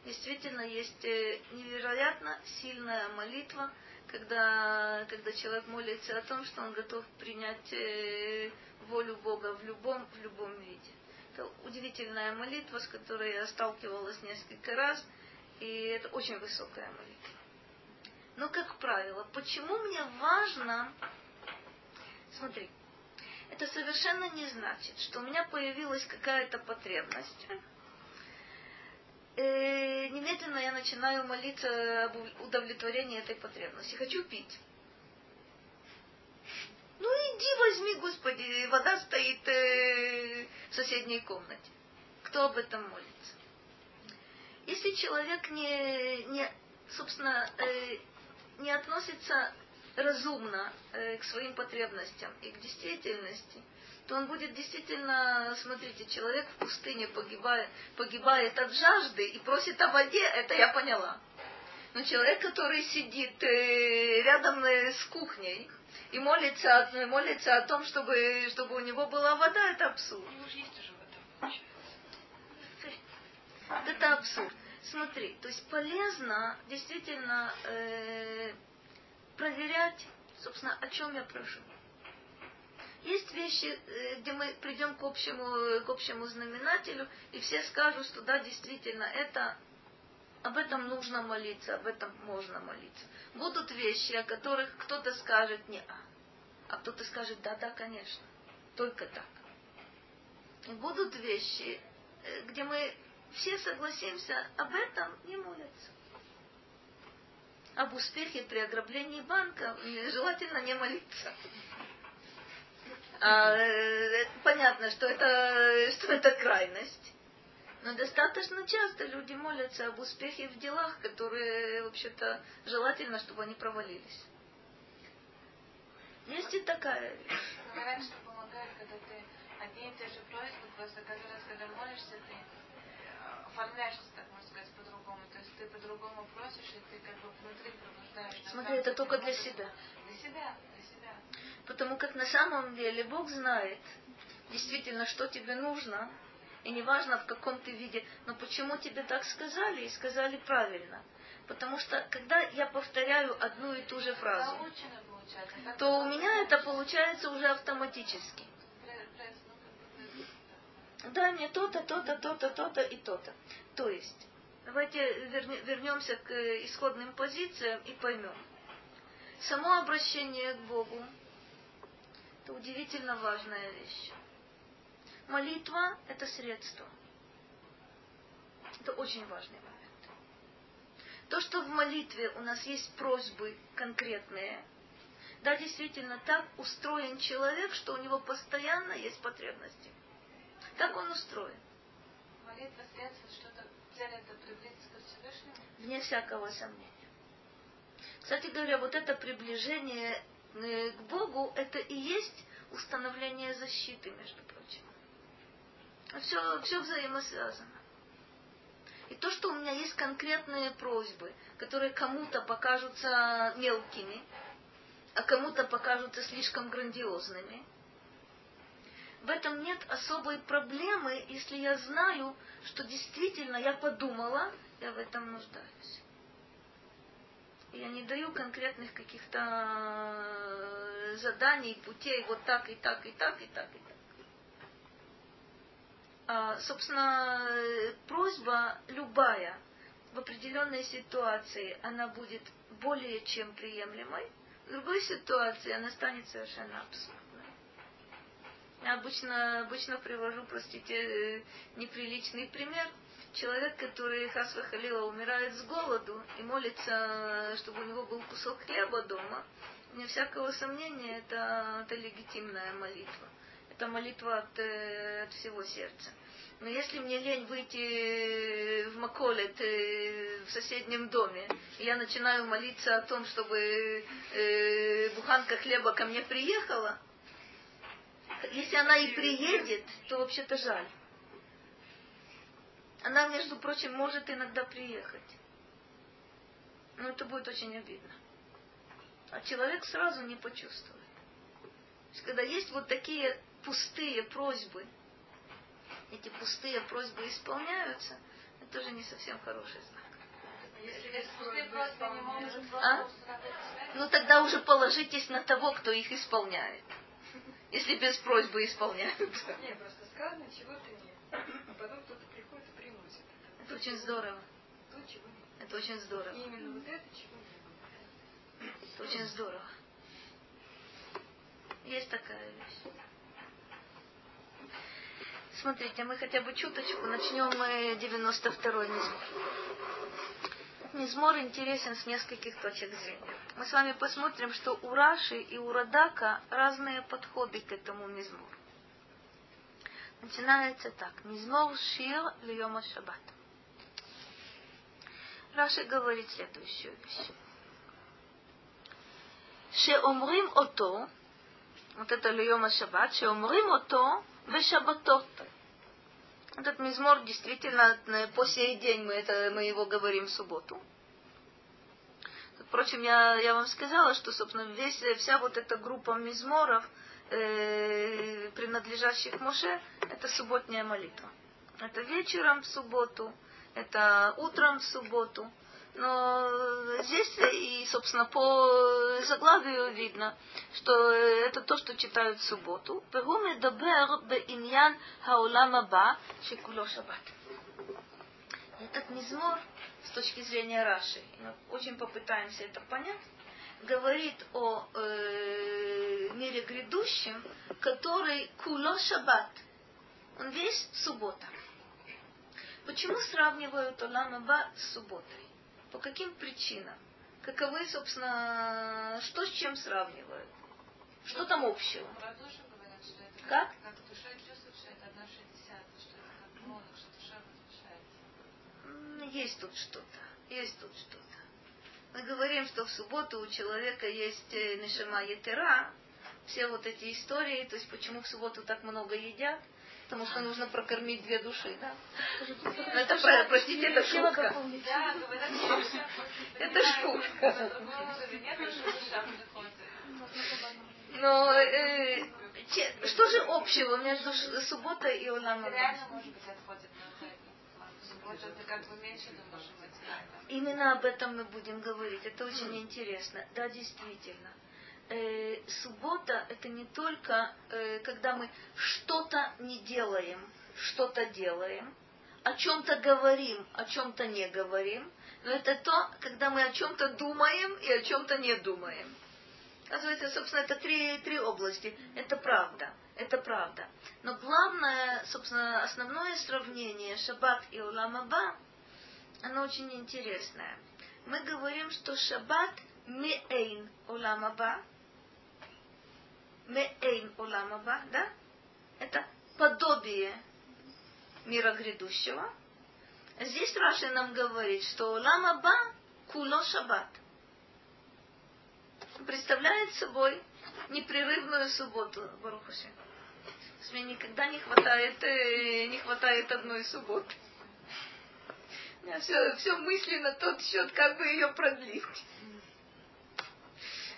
действительно есть э, невероятно сильная молитва, когда, когда человек молится о том, что он готов принять э, волю Бога в любом, в любом виде. Это удивительная молитва, с которой я сталкивалась несколько раз, и это очень высокая молитва. Но, как правило, почему мне важно... Смотри, это совершенно не значит, что у меня появилась какая-то потребность. И немедленно я начинаю молиться об удовлетворении этой потребности. Хочу пить. Ну иди возьми, Господи, вода стоит э, в соседней комнате. Кто об этом молится? Если человек не, не собственно, э, не относится разумно э, к своим потребностям и к действительности, то он будет действительно, смотрите, человек в пустыне погибает, погибает от жажды и просит о воде, это я поняла. Но человек, который сидит э, рядом э, с кухней, и молится, молится о том, чтобы, чтобы у него была вода, это абсурд. Это абсурд. Смотри, то есть полезно действительно э, проверять, собственно, о чем я прошу. Есть вещи, э, где мы придем к общему, к общему знаменателю, и все скажут, что да, действительно, это об этом нужно молиться, об этом можно молиться. Будут вещи, о которых кто-то скажет не а, а кто-то скажет да, да, конечно, только так. Будут вещи, э, где мы все согласимся, об этом не молятся. Об успехе при ограблении банка желательно не молиться. А, э, понятно, что это, что это крайность. Но достаточно часто люди молятся об успехе в делах, которые, вообще-то, желательно, чтобы они провалились. Есть и такая вещь. Говорят, что помогает, когда ты одни и те же просьбы, просто каждый раз, когда молишься, ты оформляешься, так можно сказать, по-другому. То есть ты по-другому просишь, и ты как бы внутри пробуждаешь. Смотри, это только. Для себя, для себя. Потому как на самом деле Бог знает действительно, что тебе нужно, и неважно в каком ты виде, но почему тебе так сказали и сказали правильно. Потому что когда я повторяю одну и ту же фразу, то у меня это получается уже автоматически. Дай мне то-то, то-то, то-то, то-то и то-то. То есть, давайте верне- вернемся к исходным позициям и поймем. Само обращение к Богу – это удивительно важная вещь. Молитва – это средство. Это очень важный момент. То, что в молитве у нас есть просьбы конкретные, да, действительно, так устроен человек, что у него постоянно есть потребности. Так он устроен. Молитва, средство, что-то, цель это приблизиться к Всевышнему. Вне всякого сомнения. Кстати говоря, вот это приближение к Богу, это и есть установление защиты, между прочим. Все, все взаимосвязано. И то, что у меня есть конкретные просьбы, которые кому-то покажутся мелкими, а кому-то покажутся слишком грандиозными, в этом нет особой проблемы, если я знаю, что действительно я подумала, я в этом нуждаюсь. Я не даю конкретных каких-то э, заданий, путей, вот так и так и так и так и так. А, собственно, просьба любая в определенной ситуации, она будет более чем приемлемой, в другой ситуации она станет совершенно абсурдной. Я обычно, обычно привожу, простите, неприличный пример. Человек, который Хасва Халила умирает с голоду и молится, чтобы у него был кусок хлеба дома, вне всякого сомнения, это, это легитимная молитва. Это молитва от, э, от всего сердца. Но если мне лень выйти в Маколет э, в соседнем доме, и я начинаю молиться о том, чтобы э, буханка хлеба ко мне приехала, если она и приедет, то вообще-то жаль. Она, между прочим, может иногда приехать. Но это будет очень обидно. А человек сразу не почувствует. То есть, когда есть вот такие пустые просьбы, эти пустые просьбы исполняются, это тоже не совсем хороший знак. А? Ну тогда уже положитесь на того, кто их исполняет. Если без просьбы исполняются. Не, просто сказано, чего ты нет. А потом кто-то. Это очень здорово. Это очень здорово. И именно вот это, чего не было. Это очень здорово. Есть такая вещь. Смотрите, мы хотя бы чуточку начнем мы 92-й Мизмор. Мизмор интересен с нескольких точек зрения. Мы с вами посмотрим, что у Раши и у Радака разные подходы к этому Мизмору. Начинается так. Мизмор шир льема шаббат. Раши говорит следующую вещь. Шеомрим ото, вот это льема шаббат, шеомрим ото Бешабатот. Этот мизмор действительно по сей день мы, это, мы его говорим в субботу. Впрочем, я, я вам сказала, что, собственно, весь, вся вот эта группа мизморов, э, принадлежащих Моше, это субботняя молитва. Это вечером в субботу, это утром в субботу. Но здесь и, собственно, по заглавию видно, что это то, что читают в субботу. Этот мизмор, с точки зрения Раши, мы очень попытаемся это понять, говорит о э, мире грядущем, который куло шаббат. Он весь суббота. Почему сравнивают Олам Аба с субботой? По каким причинам? Каковы, собственно, что с чем сравнивают? Что там общего? Про душу говорят, что это Как? как душа чувствует, что это одна шестьдесятая, что это как монах, что душа возвышается. М, Есть тут что-то. Есть тут что-то. Мы говорим, что в субботу у человека есть э, нешама етера, все вот эти истории, то есть почему в субботу так много едят, потому что нужно прокормить две души, да? Ну, это, про- простите, это шутка. Это шутка. На другом уровне нет, что душа приходит. Но э, че- что же общего между субботой и реально, может быть, отходит эмоционально. Именно об этом мы будем говорить. Это очень интересно. Да, действительно. Э, суббота это не только э, когда мы что-то не делаем, что-то делаем, о чем-то говорим, о чем-то не говорим, но это то, когда мы о чем-то думаем и о чем-то не думаем. Оказывается, собственно, это три, три области. Это правда. Это правда. Но главное, собственно, основное сравнение Шаббат и Улам Аба, оно очень интересное. Мы говорим, что Шаббат меэйн Улам Аба, меэйн Улам Аба, да? Это подобие мира грядущего. Здесь Раши нам говорит, что Улам Аба куло Шаббат представляет собой непрерывную субботу Барухаши. Мне никогда не хватает, э, не хватает одной субботы. У меня все, все мысли на тот счет, как бы ее продлить.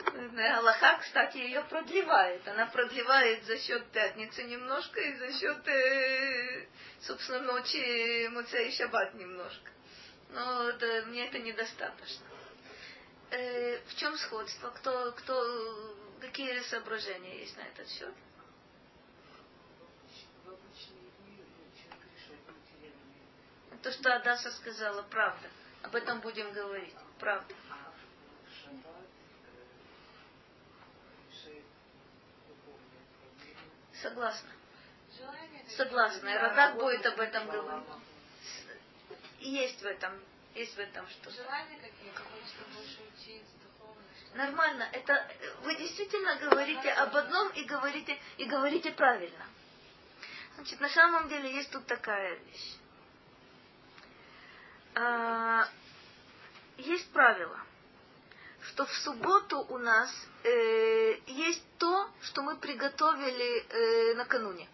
Аллаха, кстати, ее продлевает. Она продлевает за счет пятницы немножко и за счет, э, собственно, ночи Муцей и Шаббат немножко. Но это, мне это недостаточно. Э, в чем сходство? Кто, кто, какие соображения есть на этот счет? То, что Адаса сказала, правда. Об этом будем говорить. Правда. Согласна. Согласна. Радак будет об этом говорить. Есть в этом, есть в этом что-то. Желания какие-то, хочется больше учиться, Нормально. Это вы действительно говорите об одном и говорите и говорите правильно. Значит, на самом деле есть тут такая вещь. А, есть правило, что в субботу у нас э, есть то, что мы приготовили э, накануне.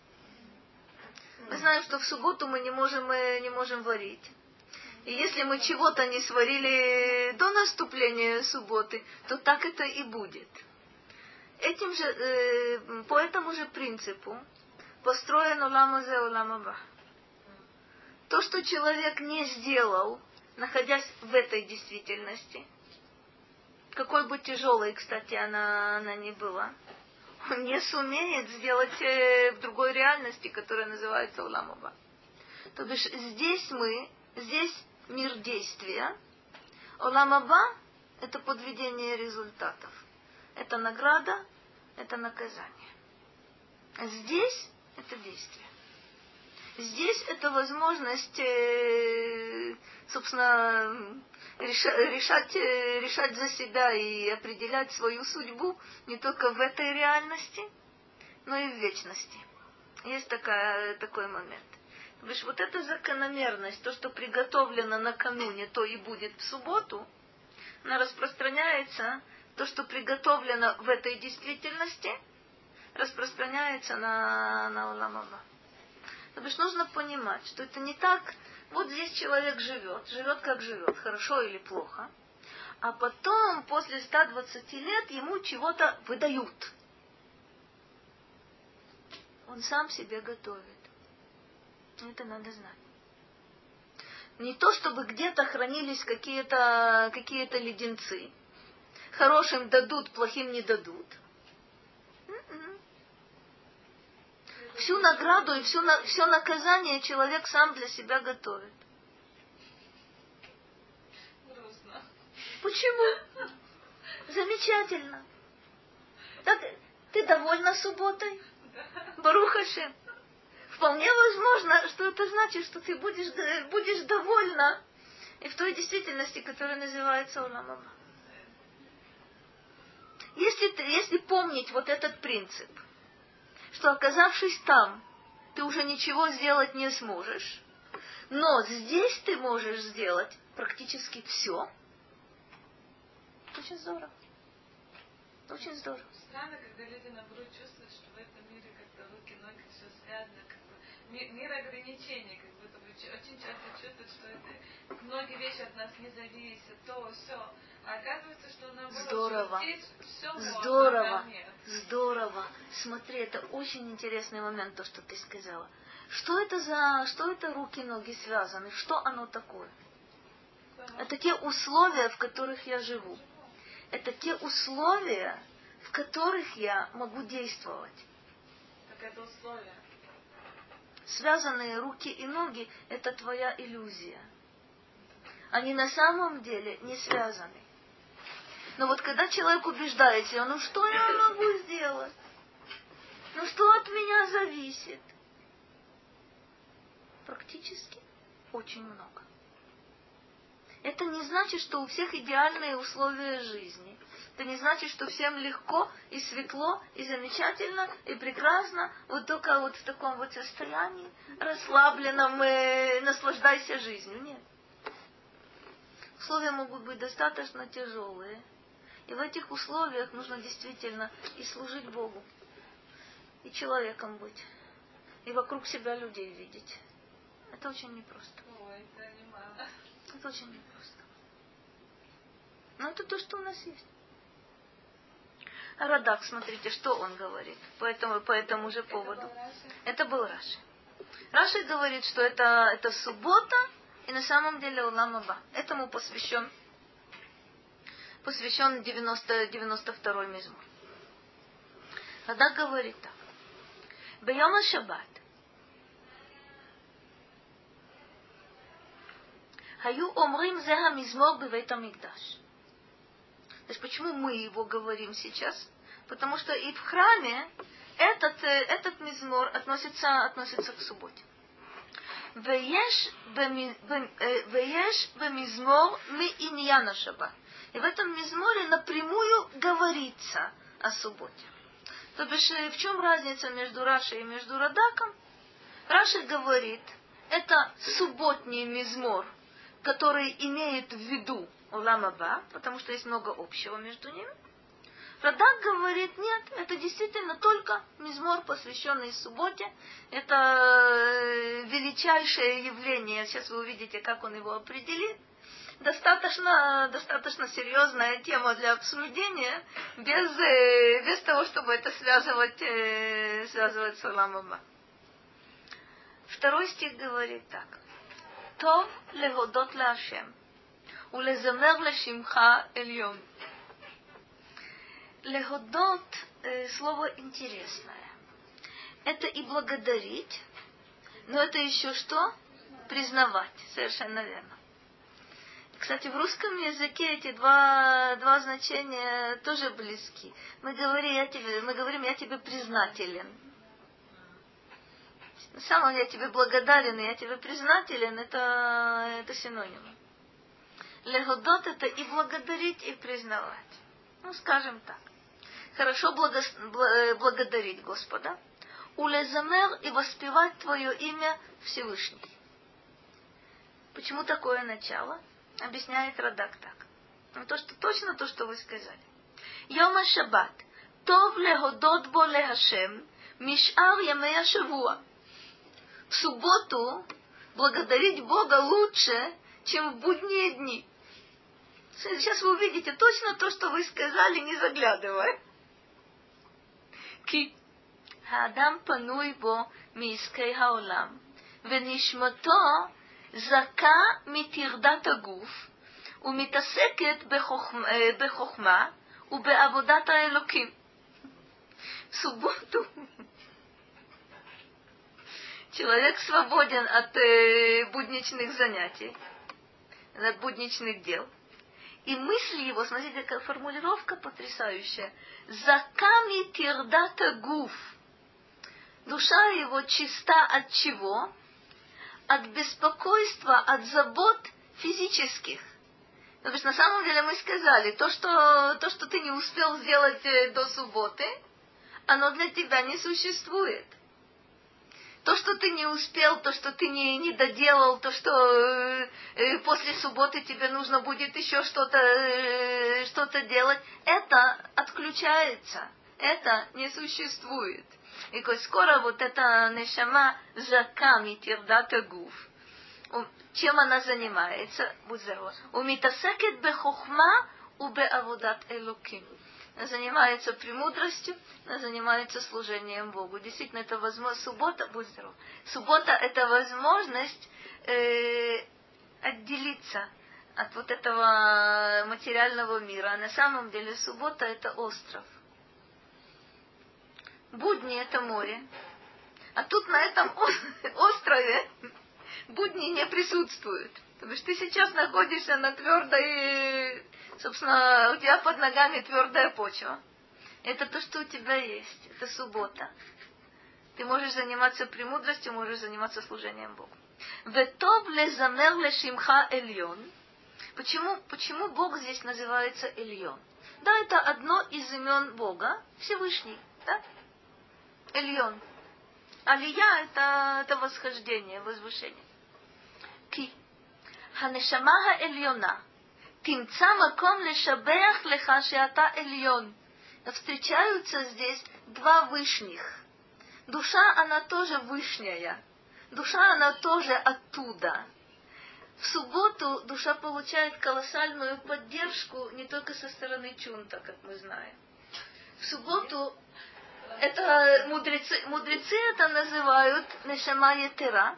Мы знаем, что в субботу мы не можем, э, не можем варить. И если мы чего-то не сварили до наступления субботы, то так это и будет. Этим же, э, по этому же принципу построен уламазе уламаба. То, что человек не сделал, находясь в этой действительности, какой бы тяжелой, кстати, она, она не была, он не сумеет сделать э, в другой реальности, которая называется Уламаба. То бишь здесь мы, здесь мир действия. Оламаба – это подведение результатов. Это награда, это наказание. Здесь это действие. Здесь это возможность, э, собственно, решать, э, решать за себя и определять свою судьбу не только в этой реальности, но и в вечности. Есть такая, такой момент. Есть вот эта закономерность, то, что приготовлено накануне, то и будет в субботу, она распространяется, то, что приготовлено в этой действительности, распространяется на, на Уламаба. То есть нужно понимать, что это не так, вот здесь человек живет, живет как живет, хорошо или плохо, а потом, после 120 лет, ему чего-то выдают. Он сам себе готовит. Это надо знать. Не то, чтобы где-то хранились какие-то какие леденцы. Хорошим дадут, плохим не дадут. Всю награду и всю, все наказание человек сам для себя готовит. Грустно. Почему? Замечательно. Так, ты довольна субботой? Барухашем. Вполне возможно, что это значит, что ты будешь, будешь довольна и в той действительности, которая называется Уламама. Если, если помнить вот этот принцип, что оказавшись там, ты уже ничего сделать не сможешь, но здесь ты можешь сделать практически все, очень здорово. Очень здорово. Странно, когда люди наоборот чувствуют, что в этом мире как-то руки, ноги, все связано, как бы мир ограничений, как очень часто чувствуют, что это многие вещи от нас не зависят, то, все. А оказывается, что наоборот, Здорово. Что здесь все можно, Здорово. а нет. Здорово. Смотри, это очень интересный момент, то, что ты сказала. Что это за, что это руки, ноги связаны? Что оно такое? Это те условия, в которых я живу. Это те условия, в которых я могу действовать. Так это условия. Связанные руки и ноги – это твоя иллюзия. Они на самом деле не связаны. Но вот когда человек убеждает себя, ну что я могу сделать? Ну что от меня зависит? Практически очень много. Это не значит, что у всех идеальные условия жизни. Это не значит, что всем легко и светло, и замечательно, и прекрасно, вот только вот в таком вот состоянии, расслабленном, э, наслаждайся жизнью. Нет. Условия могут быть достаточно тяжелые. И в этих условиях нужно действительно и служить Богу, и человеком быть, и вокруг себя людей видеть. Это очень непросто. Ой, это немало. Это очень непросто. Но это то, что у нас есть. Радак, смотрите, что он говорит по этому, по этому же поводу. Это был Раши. Раши говорит, что это, это суббота, и на самом деле Улам Аба. Этому посвящен, посвящен 90, 92-й мизмор. Радак говорит так. Бейома Шаббат. Хаю омрим зега мизмор бевейт амигдаш. Есть почему мы его говорим сейчас? Потому что и в храме этот, э, этот мизмор относится, относится к субботе. Вееш бемизмор ми иньяна шаба. И в этом мизморе напрямую говорится о субботе. То бишь, э, в чем разница между Рашей и между Радаком? Раши говорит, это субботний мизмор, который имеет в виду Уламаба, потому что есть много общего между ними. Радак говорит, нет, это действительно только мизмор, посвященный субботе. Это э, величайшее явление. Сейчас вы увидите, как он его определит. Достаточно, достаточно серьезная тема для обсуждения, без, э, без того, чтобы это связывать, э, связывать с Уламаба. Второй стих говорит так. Тов легодот лашем. ולזמר לשמך עליון. Леhodот э, слово интересное. Это и благодарить, но это еще что? Признавать. Совершенно верно. Кстати, в русском языке эти два, два значения тоже близки. Мы говорим, я тебе, мы говорим, я тебе признателен. На самом деле я тебе благодарен, и я тебе признателен, это, это синонимы. Легодот это и благодарить, и признавать. Ну, скажем так. Хорошо благо, благодарить Господа. Улезамер и воспевать Твое имя Всевышний. Почему такое начало? Объясняет Радак так. Ну, то, что, точно то, что вы сказали. Йома Шаббат. Тов леhodot бо лехашем. Мишар ямея шавуа в субботу благодарить Бога лучше, чем в будние дни. Сейчас вы увидите точно то, что вы сказали, не заглядывая. כי האדם פנוי בו מעסקי העולם, ונשמתו זכה מטרדת הגוף, ומתעסקת בחוכמה, בחוכמה ובעבודת האלוקים. סובוטו Человек свободен от э, будничных занятий, от будничных дел. и мысли его, смотрите, какая формулировка потрясающая. Заками тирдата гуф. Душа его чиста от чего? От беспокойства, от забот физических. То есть на самом деле мы сказали, то что, то, что ты не успел сделать э, до субботы, оно для тебя не существует то, что ты не успел, то, что ты не, не доделал, то, что э, э, после субботы тебе нужно будет еще что-то э, что делать, это отключается. Это не существует. И коль скоро вот эта нешама заками тирдата гуф, чем она занимается? Здоров. Умитасекет бехохма убе авудат элуким занимается премудростью, она занимается служением Богу. Действительно, это возможность, суббота, будь здоров, суббота это возможность э, отделиться от вот этого материального мира. А на самом деле суббота это остров. Будни это море. А тут на этом острове будни не присутствуют. То есть ты сейчас находишься на твердой собственно, у тебя под ногами твердая почва. Это то, что у тебя есть. Это суббота. Ты можешь заниматься премудростью, можешь заниматься служением Богу. Ветов лезамер лешимха эльон. Почему, почему Бог здесь называется Эльон? Да, это одно из имен Бога, Всевышний. Да? Эльон. Алия это, это восхождение, возвышение. Ки. Ханешамаха Эльона тимца маком лешабех леха шеата эльон. Встречаются здесь два вышних. Душа, она тоже вышняя. Душа, она тоже оттуда. В субботу душа получает колоссальную поддержку не только со стороны чунта, как мы знаем. В субботу это мудрецы, мудрецы это называют нешама етера,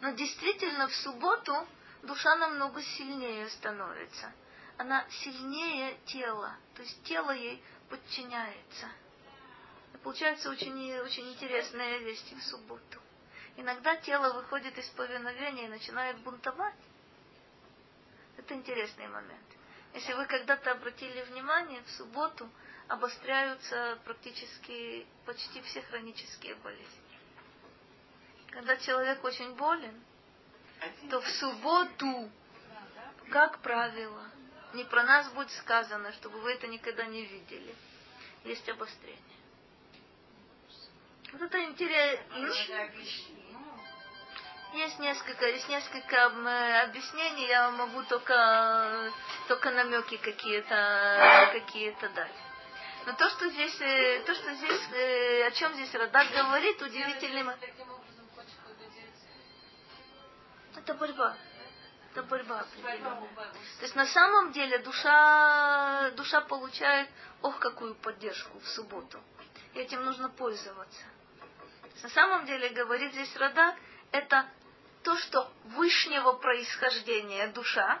но действительно в субботу душа намного сильнее становится. Она сильнее тела, то есть тело ей подчиняется. И получается очень, очень интересная вещь в субботу. Иногда тело выходит из повиновения и начинает бунтовать. Это интересный момент. Если вы когда-то обратили внимание, в субботу обостряются практически почти все хронические болезни. Когда человек очень болен, то в субботу, как правило, не про нас будет сказано, чтобы вы это никогда не видели. Есть обострение. Вот это интересно. Есть несколько, есть несколько объяснений, я могу только, только намеки какие-то какие дать. Но то, что здесь, э, то, что здесь, э, о чем здесь Радак говорит, удивительным. Это борьба. Это борьба определенная. То есть на самом деле душа, душа получает, ох, какую поддержку в субботу. И этим нужно пользоваться. На самом деле, говорит здесь Радак, это то, что вышнего происхождения душа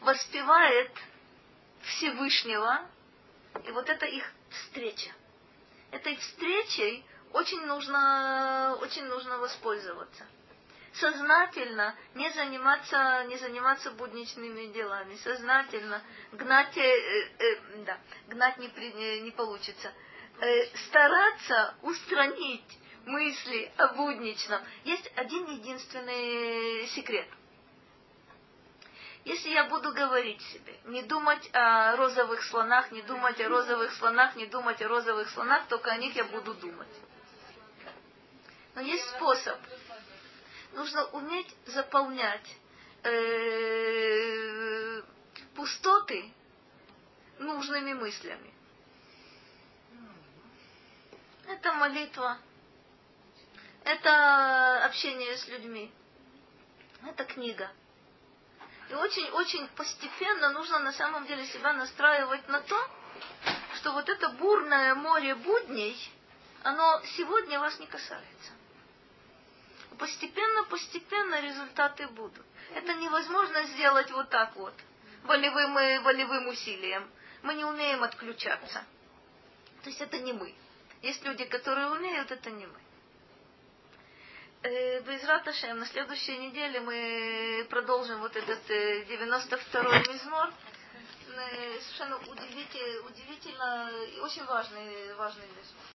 воспевает Всевышнего, и вот это их встреча. Этой встречей очень нужно, очень нужно воспользоваться. Сознательно не заниматься, не заниматься будничными делами. Сознательно гнать, э, э, да, гнать не, при, не получится. Э, стараться устранить мысли о будничном. Есть один единственный секрет. Если я буду говорить себе, не думать о розовых слонах, не думать о розовых слонах, не думать о розовых слонах, только о них я буду думать. Но есть способ. Нужно уметь заполнять э, пустоты нужными мыслями. Это молитва, это общение с людьми, это книга. И очень-очень постепенно нужно на самом деле себя настраивать на то, что вот это бурное море будней, оно сегодня вас не касается. Постепенно-постепенно результаты будут. Это невозможно сделать вот так вот, волевым, волевым усилием. Мы не умеем отключаться. То есть это не мы. Есть люди, которые умеют, это не мы. Э, Безрат Ашем, на следующей неделе мы продолжим вот этот 92-й мизмор. Совершенно удивительно, удивительно и очень важный, важный мизмор.